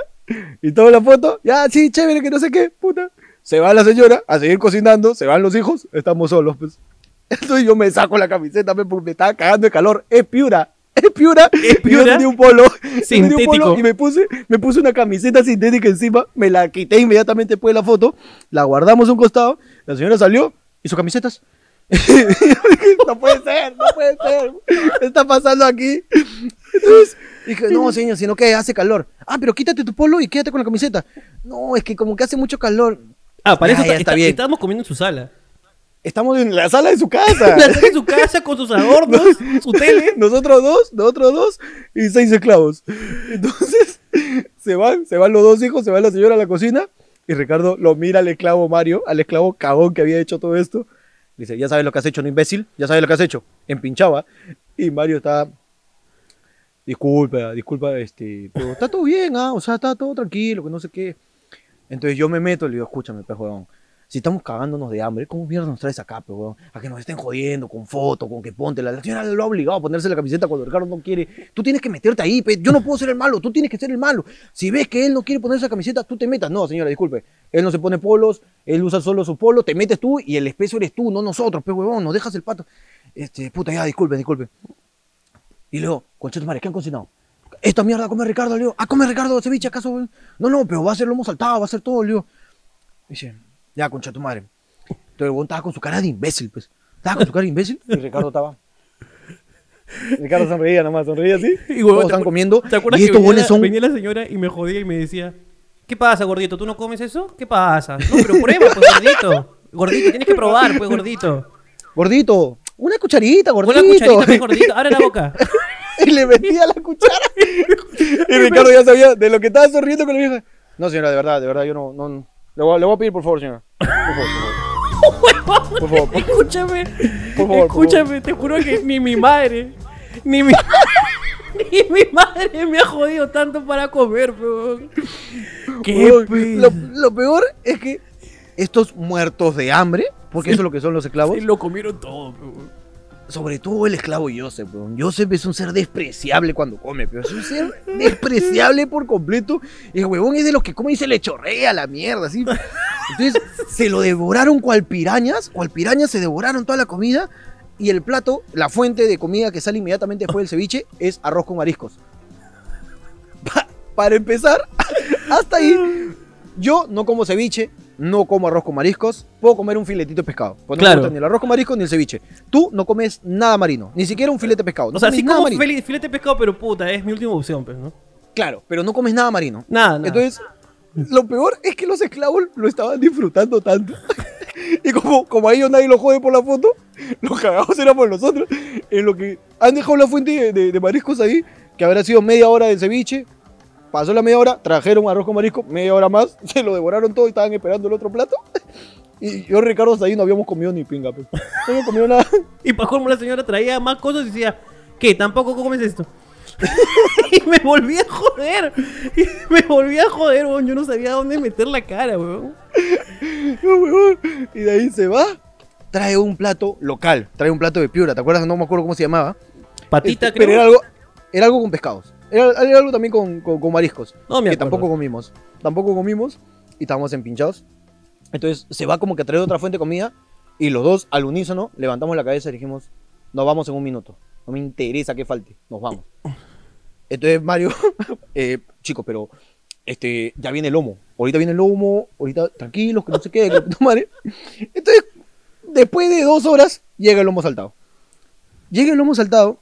y toda la foto, ya, sí, chévere, que no sé qué, puta. Se va la señora a seguir cocinando, se van los hijos, estamos solos, pues. Entonces yo me saco la camiseta, pues, porque me estaba cagando de calor. Es piura, es piura. ¿Es Yo un polo, yo tenía un Sintético. polo y me puse, me puse una camiseta sintética encima, me la quité inmediatamente después de la foto, la guardamos a un costado, la señora salió y sus camisetas. no puede ser, no puede ser. ¿Qué está pasando aquí? Entonces dije, no, señor, sino que hace calor. Ah, pero quítate tu polo y quédate con la camiseta. No, es que como que hace mucho calor. Ah, para Ya, eso está, está está- bien. estábamos comiendo en su sala. Estamos en la sala de su casa. La sala en su casa con sus adornos, su tele. Nosotros dos, nosotros dos y seis esclavos. Entonces, se van, se van los dos hijos, se va la señora a la cocina y Ricardo lo mira al esclavo Mario, al esclavo cagón que había hecho todo esto. Dice, ya sabes lo que has hecho, no imbécil, ya sabes lo que has hecho. Empinchaba. Y Mario está, disculpa, disculpa, este, pero está todo bien, ah, o sea, está todo tranquilo, que no sé qué. Entonces yo me meto y le digo, escúchame, pues, huevón, si estamos cagándonos de hambre, ¿cómo mierda nos traes acá, huevón? A que nos estén jodiendo con fotos, con que ponte. La, la señora lo ha obligado a ponerse la camiseta cuando Ricardo no quiere. Tú tienes que meterte ahí, pe. yo no puedo ser el malo, tú tienes que ser el malo. Si ves que él no quiere ponerse la camiseta, tú te metas. No, señora, disculpe. Él no se pone polos, él usa solo su polo, te metes tú y el espeso eres tú, no nosotros, pues, huevón, nos dejas el pato. Este, puta, ya, disculpe, disculpe. Y luego, conchetos mares, ¿qué han cocinado? Esta mierda come Ricardo, le digo. Ah, come Ricardo ceviche, ¿acaso? No, no, pero va a ser lomo saltado, va a ser todo, le digo. Dice, ya, concha tu madre. Entonces el huevón estaba con su cara de imbécil, pues. Estaba con su cara de imbécil y Ricardo estaba. Ricardo sonreía nomás, sonreía así. Y, ¿te están comiendo. ¿Te acuerdas y que estos venía, buenos la- son. venía la señora y me jodía y me decía, ¿qué pasa, gordito? ¿Tú no comes eso? ¿Qué pasa? No, pero prueba, pues, gordito. Gordito, tienes que probar, pues, gordito. Gordito, una cucharita, gordito. Una cucharita, pues, gordito. Abre la boca. y le metía la cuchara. y Ricardo ya sabía de lo que estaba sonriendo con la vieja. No, señora, de verdad, de verdad, yo no. no, no. Le, voy a, le voy a pedir, por favor, señora. Por favor, por favor. Por favor, por- Escúchame, Por favor, por escúchame, te juro que ni mi madre, ni mi, ni mi madre me ha jodido tanto para comer, weón. Qué Uy, pena. lo, lo peor es que estos muertos de hambre, porque eso es lo que son los esclavos, Sí, lo comieron todo, weón. Sobre todo el esclavo Joseph, weón. Joseph es un ser despreciable cuando come, pero es un ser despreciable por completo. El huevón es de los que come y se le chorrea la mierda, así. Entonces, se lo devoraron cual pirañas, cual pirañas se devoraron toda la comida. Y el plato, la fuente de comida que sale inmediatamente después del ceviche, es arroz con mariscos. Pa- para empezar, hasta ahí, yo no como ceviche, no como arroz con mariscos, puedo comer un filetito de pescado. Pues no Claro. me gusta ni el arroz con mariscos ni el ceviche. Tú no comes nada marino, ni siquiera un filete de pescado. No o sea, sí como marino. filete de pescado, pero puta, es mi última opción, pues, ¿no? Claro, pero no comes nada marino. Nada, nada. Entonces, lo peor es que los esclavos lo estaban disfrutando tanto. y como, como a ellos nadie lo jode por la foto, los cagados éramos nosotros. En lo que han dejado la fuente de, de- de mariscos ahí, que habrá sido media hora del ceviche. Pasó la media hora, trajeron arroz con marisco, media hora más, se lo devoraron todo y estaban esperando el otro plato. Y yo, Ricardo, hasta ahí no habíamos comido ni pinga. Pues. No habíamos comido nada. Y para colmo la señora traía más cosas y decía, ¿qué? ¿Tampoco comes esto? y me volví a joder. Y me volví a joder, weón. Yo no sabía dónde meter la cara, weón. Y de ahí se va, trae un plato local, trae un plato de piura. ¿Te acuerdas? No me acuerdo cómo se llamaba. Patita, Este, creo. Pero era algo, era algo con pescados. Era, era algo también con, con- con mariscos. No me que tampoco comimos. Tampoco comimos y estábamos empinchados. Entonces se va como que a traer otra fuente de comida y los dos al unísono levantamos la cabeza y dijimos, nos vamos en un minuto. No me interesa que falte, nos vamos. Entonces Mario, eh, chicos, pero este, ya viene el lomo. Ahorita viene el lomo, ahorita tranquilos, que no sé qué, que madre. Entonces, después de dos horas, llega el lomo saltado. Llega el lomo saltado,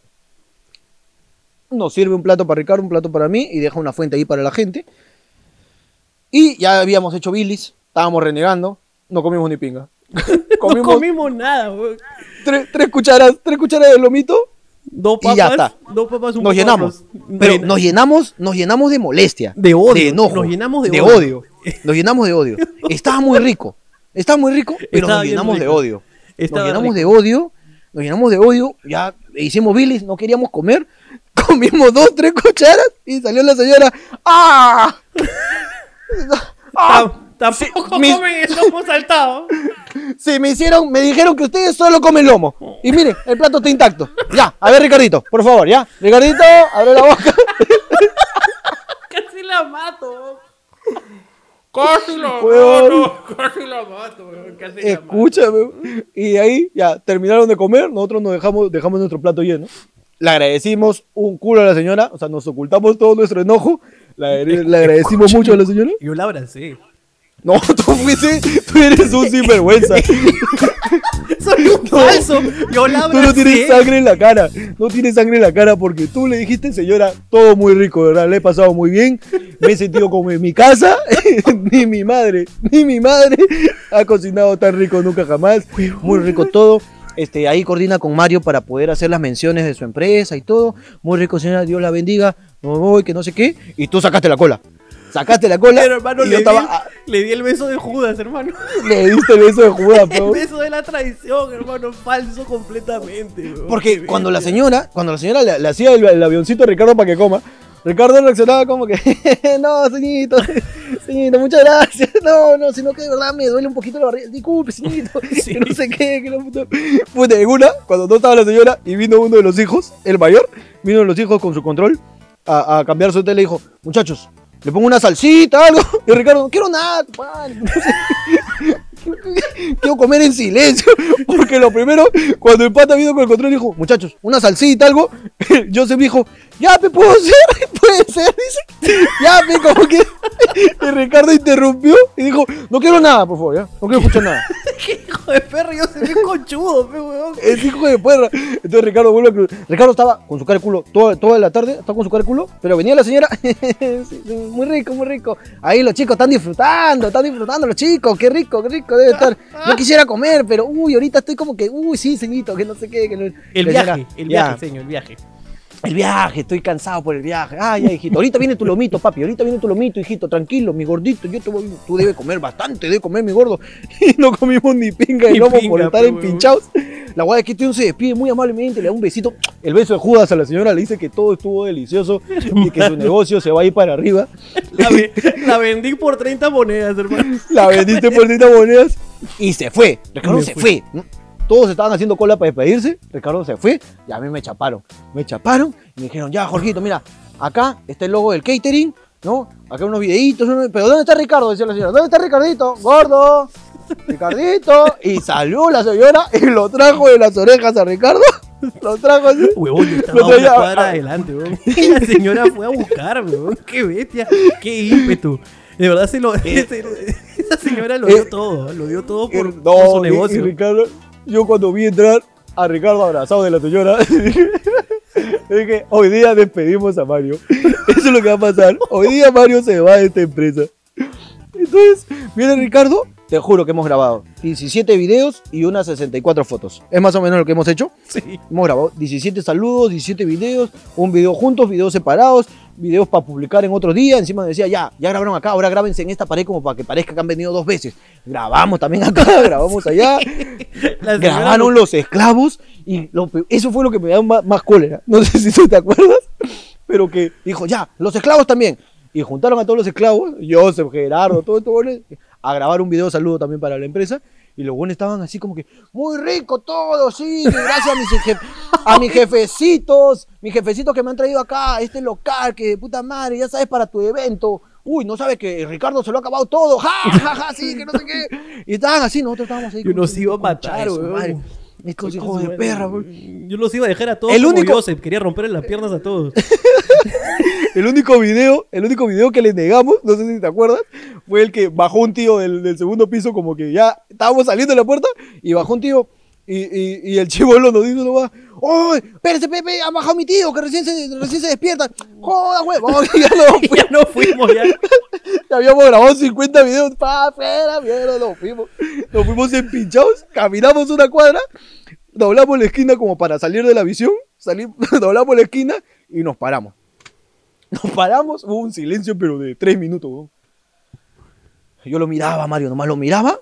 nos sirve un plato para Ricardo, un plato para mí y deja una fuente ahí para la gente. Y ya habíamos hecho bilis, estábamos renegando, no comimos ni pinga. No comimos nada, tres, tres cucharas, tres cucharas de lomito, Dos Y papas. ya está. Dos papas, un nos llenamos. arroz. Pero nos llenamos, nos llenamos de molestia. De odio. De enojo. Nos llenamos de de odio. odio. Nos llenamos de odio. Estaba muy rico. Estaba muy rico, pero Estaba nos llenamos de odio. Estaba nos llenamos rico. de odio. Nos llenamos de odio. Ya hicimos bilis, no queríamos comer. Comimos dos, tres cucharas y salió la señora. ¡Ah! ¡Ah! Tam- Tampoco mis- comen el lomo saltado. Sí, me hicieron, me dijeron que ustedes solo comen lomo. Y mire, el plato está intacto. Ya, a ver, Ricardito, por favor, ya. Ricardito, abre la boca. Casi la mato. Casi la mato. Casi la mato. Casi la mato. Escúchame. Y de ahí ya terminaron de comer, nosotros nos dejamos, dejamos nuestro plato lleno. Le agradecimos un culo a la señora, o sea, nos ocultamos todo nuestro enojo. Le, le agradecimos mucho a la señora. Yo la abracé. No, tú fuiste, tú eres un sinvergüenza. Soy un falso. Yo la Tú abracé. no tienes sangre en la cara. No tienes sangre en la cara porque tú le dijiste, señora, todo muy rico, ¿verdad? Le he pasado muy bien. me he sentido como en mi casa, ni mi madre, ni mi madre ha cocinado tan rico nunca jamás. Muy rico todo. Este, ahí coordina con Mario para poder hacer las menciones de su empresa y todo. Muy rico, señora, Dios la bendiga. No voy, que no sé qué. Y tú sacaste la cola. Sacaste la cola. Pero hermano, y le, yo estaba, di, ah, le di el beso de Judas, hermano. le diste el beso de Judas, El pero- beso de la traición, hermano, falso completamente. Porque cuando la señora, cuando la señora le, le hacía el, el avioncito a Ricardo para que coma, Ricardo reaccionaba como que, no, señorito, señorito, muchas gracias. No, no, sino que de verdad me duele un poquito la barriga. Disculpe, señorito, Sí. que no sé qué, que no puto. Puta, en una, cuando no estaba la señora y vino uno de los hijos, el mayor, vino de los hijos con su control a, a cambiar su tele y dijo, muchachos, le pongo una salsita, algo. Y Ricardo, no quiero nada, sé. Quiero comer en silencio. Porque lo primero, cuando el pata vino con el control, dijo, muchachos, una salsita, algo. Joseph dijo, ya, pe, puedo ser, puede ser, dice. Ya, pe, como que. Y Ricardo interrumpió y dijo, no quiero nada, por favor, ya. No quiero escuchar nada. Qué hijo de perro, yo soy bien conchudo, pe, weón. Es hijo de perra. Entonces Ricardo vuelve a cruzar. Ricardo estaba con su cara de culo toda, toda la tarde, estaba con su cara de culo, pero venía la señora. Muy rico, muy rico. Ahí los chicos están disfrutando, están disfrutando los chicos. Qué rico, qué rico debe estar. Yo quisiera comer, pero uy, ahorita estoy como que, uy, sí, señorito, que no sé qué. Que no- El viaje, señora, el ya, viaje, señor, el viaje. El viaje, estoy cansado por el viaje. Ay, ya, hijito. Ahorita viene tu lomito, papi. Ahorita viene tu lomito, hijito. Tranquilo, mi gordito. Yo te voy. Tú debes comer bastante, debes comer, mi gordo. Y no comimos ni pinga y lomo por pinga, estar pe, empinchados. La guay que este se despide muy amablemente, le da un besito. El beso de Judas a la señora le dice que todo estuvo delicioso y que su negocio se va a ir para arriba. La, ve- la vendí por 30 monedas, hermano. La vendiste por 30 monedas y se fue. Ricardo se fui. fue. Todos estaban haciendo cola para despedirse. Ricardo se fue y a mí me chaparon. Me chaparon y me dijeron, ya, Jorgito, mira, acá está el logo del catering, ¿no? Acá unos videitos, unos- pero ¿dónde está Ricardo? Decía la señora, ¿dónde está Ricardito? Gordo. Ricardito. Y salió la señora y lo trajo de las orejas a Ricardo. Lo trajo así. Huevón, yo estaba una cuadra adelante, weón. Y la señora fue a buscar, weón. Qué bestia, qué ímpetu. De verdad, se lo, se- esa señora lo dio Eh, todo, lo dio todo por, No, por su y- negocio. y Ricardo, yo cuando vi entrar a Ricardo abrazado de la señora, dije, hoy día despedimos a Mario. Eso es lo que va a pasar. Hoy día Mario se va de esta empresa. Entonces, viene Ricardo, te juro que hemos grabado 17 videos y unas 64 fotos. Es más o menos lo que hemos hecho. Sí. Hemos grabado 17 saludos, 17 videos, un video juntos, videos separados, videos para publicar en otro día. Encima decía, ya, ya grabaron acá, ahora grábense en esta pared como para que parezca que han venido dos veces. Grabamos también acá, grabamos allá. Grabaron los esclavos y lo eso fue lo que me dio más, más cólera. No sé si tú te acuerdas, pero que dijo, ya, los esclavos también. Y juntaron a todos los esclavos, Joseph, Gerardo, todo esto, a grabar un video saludo también para la empresa. Y los buenos estaban así como que, muy rico todo, sí, gracias a mis, jef- a mis jefecitos, mis jefecitos que me han traído acá, a este local, que de puta madre, ya sabes, para tu evento. Uy, no sabes que Ricardo se lo ha acabado todo, ja, ja, ja, sí, que no sé qué. Y estaban así, nosotros estábamos ahí. Los que, iba a matar, weón. Estos hijos de perra, weón. Yo los iba a dejar a todos El como único- Joseph, quería romperle las piernas a todos. El único video, el único video que le negamos, no sé si te acuerdas, fue el que bajó un tío del, del segundo piso, como que ya estábamos saliendo de la puerta, y bajó un tío, y, y, y el chivolo nos dice nomás, ¡Ay! Espérese, Pepe, ha bajado mi tío, que recién se, recién se despierta. ¡Joda, huevo! Ya no, ya no fuimos ya. ya habíamos grabado 50 videos, pa, afuera, mierda, nos fuimos. Nos fuimos empinchados, caminamos una cuadra, doblamos la esquina como para salir de la visión, salimos, doblamos la esquina y nos paramos. Nos paramos, hubo un silencio, pero de tres minutos. weón. Yo lo miraba, Mario, nomás lo miraba,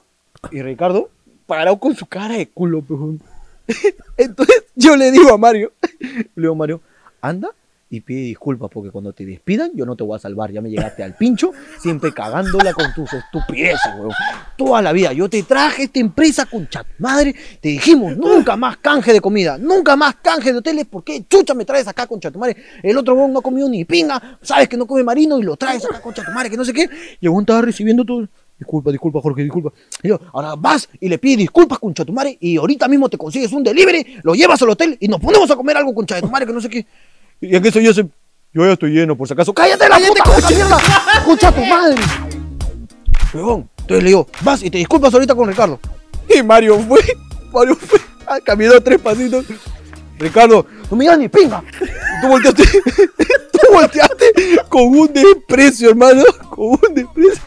y Ricardo parado con su cara de culo, pejón. Entonces yo le digo a Mario, le digo Mario, anda y pide disculpas porque cuando te despidan yo no te voy a salvar, ya me llegaste al pincho, siempre cagándola con tus estupideces, weón. Toda la vida yo te traje esta empresa con chat madre, te dijimos nunca más canje de comida, nunca más canje de hoteles, ¿por qué chucha me traes acá con madre? El otro weón no ha comido ni pinga, sabes que no come marino y lo traes acá con madre, que no sé qué. Y el weón estaba recibiendo todo. Disculpa, disculpa, Jorge, disculpa. Y yo, ahora vas y le pides disculpas, concha tu madre, y ahorita mismo te consigues un delivery, lo llevas al hotel y nos ponemos a comer algo, tu madre, que no sé qué. Y en eso yo se... Yo ya estoy lleno, por si acaso. ¡Cállate la puta boca, mierda! ¡Concha tu madre! Huevón. Entonces le digo, vas y te disculpas ahorita con Ricardo. Y Mario fue, Mario fue, ah, caminó tres pasitos. Ricardo, no me digas ni pinga. Tú volteaste, tú volteaste con un desprecio, hermano, con un desprecio.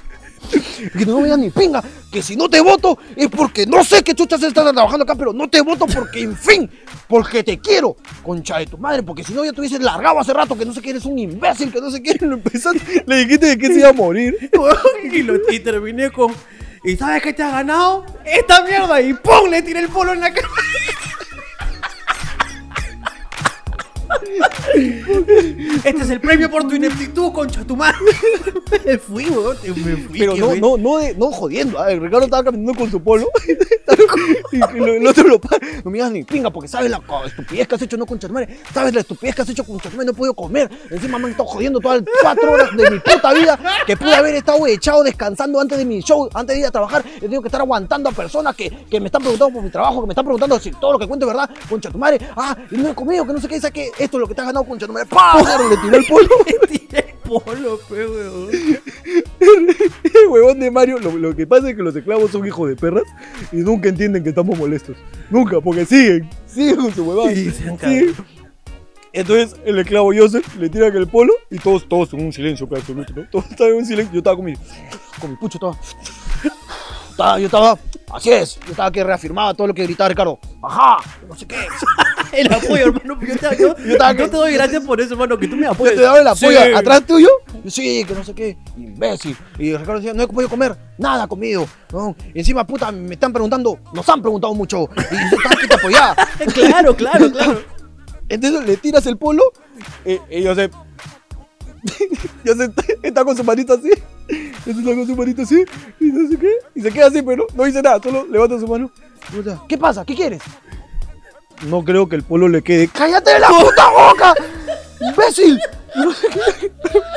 Que no me digas ni pinga, que si no te voto es porque no sé qué chuchas estás trabajando acá, pero no te voto porque, en fin, porque te quiero, concha de tu madre, porque si no ya te hubieses largado hace rato, que no sé qué eres un imbécil, que no sé qué, lo le dijiste de que se iba a morir. y terminé con. ¿Y sabes qué te has ganado? ¡Esta mierda! Y ¡pum! Le tiré el polo en la cara. Este es el premio por tu ineptitud, concha tu madre. Me fui, weón. Me fui. Pero no, no, no, de- no jodiendo. A ver, Ricardo estaba caminando con su polo. y que el otro lo para. No me digas ni pinga, porque sabes la estupidez que has hecho, no con madre. Sabes la estupidez que has hecho con madre. No he podido comer. Encima me han estado jodiendo todas las cuatro horas de mi puta vida. Que pude haber estado echado descansando antes de mi show, antes de ir a trabajar. He tenido que estar aguantando a personas que, que me están preguntando por mi trabajo, que me están preguntando si todo lo que cuento es verdad. Concha tu madre. Ah, y no he comido, que no sé qué. Saqué esto es lo que te has ganado, concha madre. ¡Pah! Le tiró el polo. Le tiré el polo, pe, weón. El huevón de Mario, lo, lo que pasa es que los esclavos son hijos de perras y nunca entienden que estamos molestos. Nunca, porque siguen, siguen con su huevada. Sí, siguen. Entonces el esclavo Joseph le tira aquel polo y todos, todos en un silencio absoluto, ¿no? Todos estaban en un silencio. Yo estaba con mi, con mi pucho, estaba. estaba- Yo estaba, así es, yo estaba que reafirmaba todo lo que gritaba Ricardo. Ajá, no sé qué. El apoyo, hermano. Yo te, yo- Yo estaba yo que- te doy gracias por eso, hermano. Que tú me Yo apoyas. te daba el apoyo Sí. atrás tuyo. Yo, sí, que no sé qué, imbécil. Y Ricardo decía, no he podido comer, nada he comido. ¿no? Y encima, puta, me están preguntando, nos han preguntado mucho. Y yo estaba aquí te apoyaba. Claro, claro, claro. Entonces le tiras el polo eh, y yo sé. yo sé, está con su manito así. Está con su manito así. Y no sé qué. Y se queda así, pero no dice nada, solo levanta su mano. ¿Qué pasa? ¿Qué quieres? No creo que el polo le quede. ¡Cállate la puta boca! ¡Imbécil!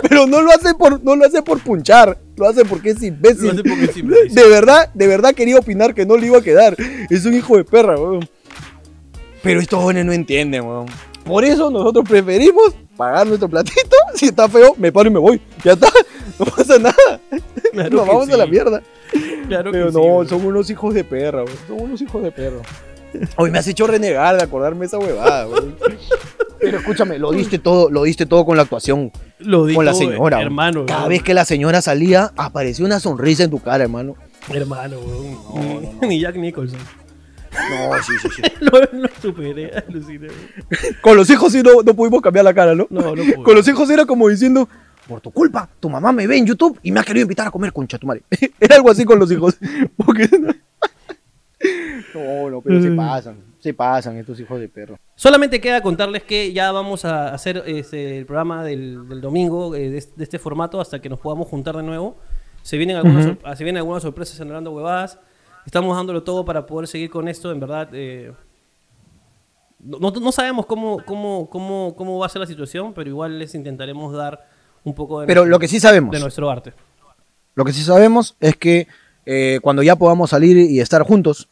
Pero no lo hace por, no lo hace por punchar. Lo hace porque es imbécil. Lo hace porque es imbécil. De verdad, de verdad quería opinar que no le iba a quedar. Es un hijo de perra, weón. Pero estos jóvenes no entienden, weón. Por eso nosotros preferimos pagar nuestro platito. Si está feo, me paro y me voy. Ya está. No pasa nada. Claro Nos vamos a la mierda. Claro Pero que no, sí, son unos hijos de perra, weón. Son unos hijos de perra. Hoy me has hecho renegar de acordarme esa huevada, weón. Pero escúchame, lo diste todo, lo diste todo con la actuación, Lo di con la todo, señora. Hermano. Cada vez que la señora salía, apareció una sonrisa en tu cara, hermano. Hermano, weón. Ni- Ni Jack Nicholson. No, sí, sí, sí. Lo, lo superé, aluciné. Con los hijos sí no, no pudimos cambiar la cara, ¿no? No, no. Con los hijos era como diciendo, por tu culpa, tu mamá me ve en YouTube y me ha querido invitar a comer concha tu madre. Era algo así con los hijos. Porque- No, no, pero se pasan, se pasan estos hijos de perro. Solamente queda contarles que ya vamos a hacer este, el programa del, del domingo eh, de, este- de este formato hasta que nos podamos juntar de nuevo. Se vienen algunas, Ujú. sor- se vienen algunas sorpresas en Hablando Huevadas. Estamos dándolo todo para poder seguir con esto. En verdad, eh, no, no- no sabemos cómo, cómo, cómo, cómo va a ser la situación, pero igual les intentaremos dar un poco de, Pero nuestro, lo que sí sabemos, de nuestro arte. lo que sí sabemos es que eh, cuando ya podamos salir y estar juntos,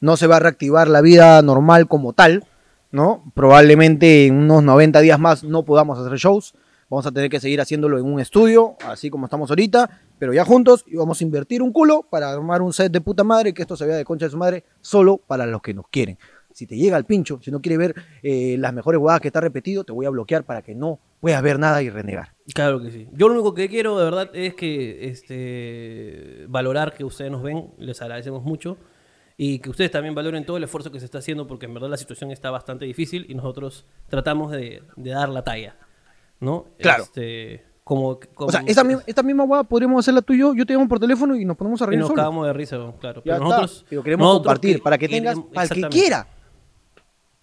no se va a reactivar la vida normal como tal, ¿no? Probablemente en unos 90 días más no podamos hacer shows. Vamos a tener que seguir haciéndolo en un estudio, así como estamos ahorita, pero ya juntos y vamos a invertir un culo para armar un set de puta madre, que esto se vea de concha de su madre, solo para los que nos quieren. Si te llega el pincho, si no quieres ver eh, las mejores huevadas que está repetido, te voy a bloquear para que no puedas ver nada y renegar. Claro que sí. Yo lo único que quiero de verdad es que este valorar que ustedes nos ven, les agradecemos mucho y que ustedes también valoren todo el esfuerzo que se está haciendo porque en verdad la situación está bastante difícil y nosotros tratamos de, de dar la talla, ¿no? Claro. Este, como, como- O sea, esta, mi- esta misma hueá podríamos hacerla tú y yo, yo te llamo por teléfono y nos ponemos a y reír nos solos. cagamos de risa, claro. Ya Pero está. nosotros Pero queremos nosotros compartir que- para que tengas, para el que quiera.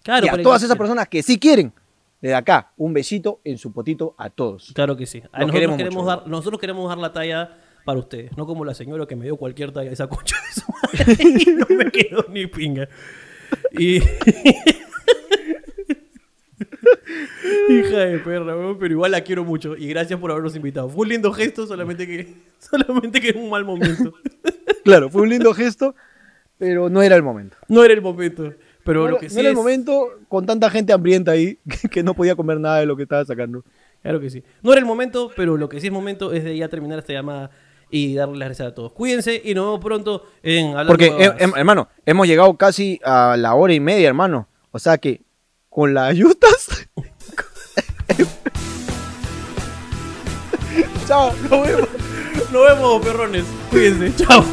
Claro, y a todas esas personas que sí quieren, desde acá, un besito en su potito a todos. Claro que sí. Nosotros, queremos dar, nosotros queremos dar la talla para ustedes, no como la señora que me dio cualquier talla esa concha de su madre y no me quedó ni pinga. Y... Hija de perra, weón, pero igual la quiero mucho y gracias por habernos invitado. Fue un lindo gesto, solamente que solamente que en un mal momento. Claro, fue un lindo gesto, pero no era el momento. No era el momento, pero no lo era- no era el momento con tanta gente hambrienta ahí que, que no podía comer nada de lo que estaba sacando. Claro que sí. No era el momento, pero lo que sí es momento es de ya terminar esta llamada y darle las gracias a todos. Cuídense y nos vemos pronto en Hablando Porque, eh, em- hermano, hemos llegado casi a la hora y media, hermano. O sea que con las ayudas chao. Nos vemos. Nos vemos, perrones. Cuídense. Chao.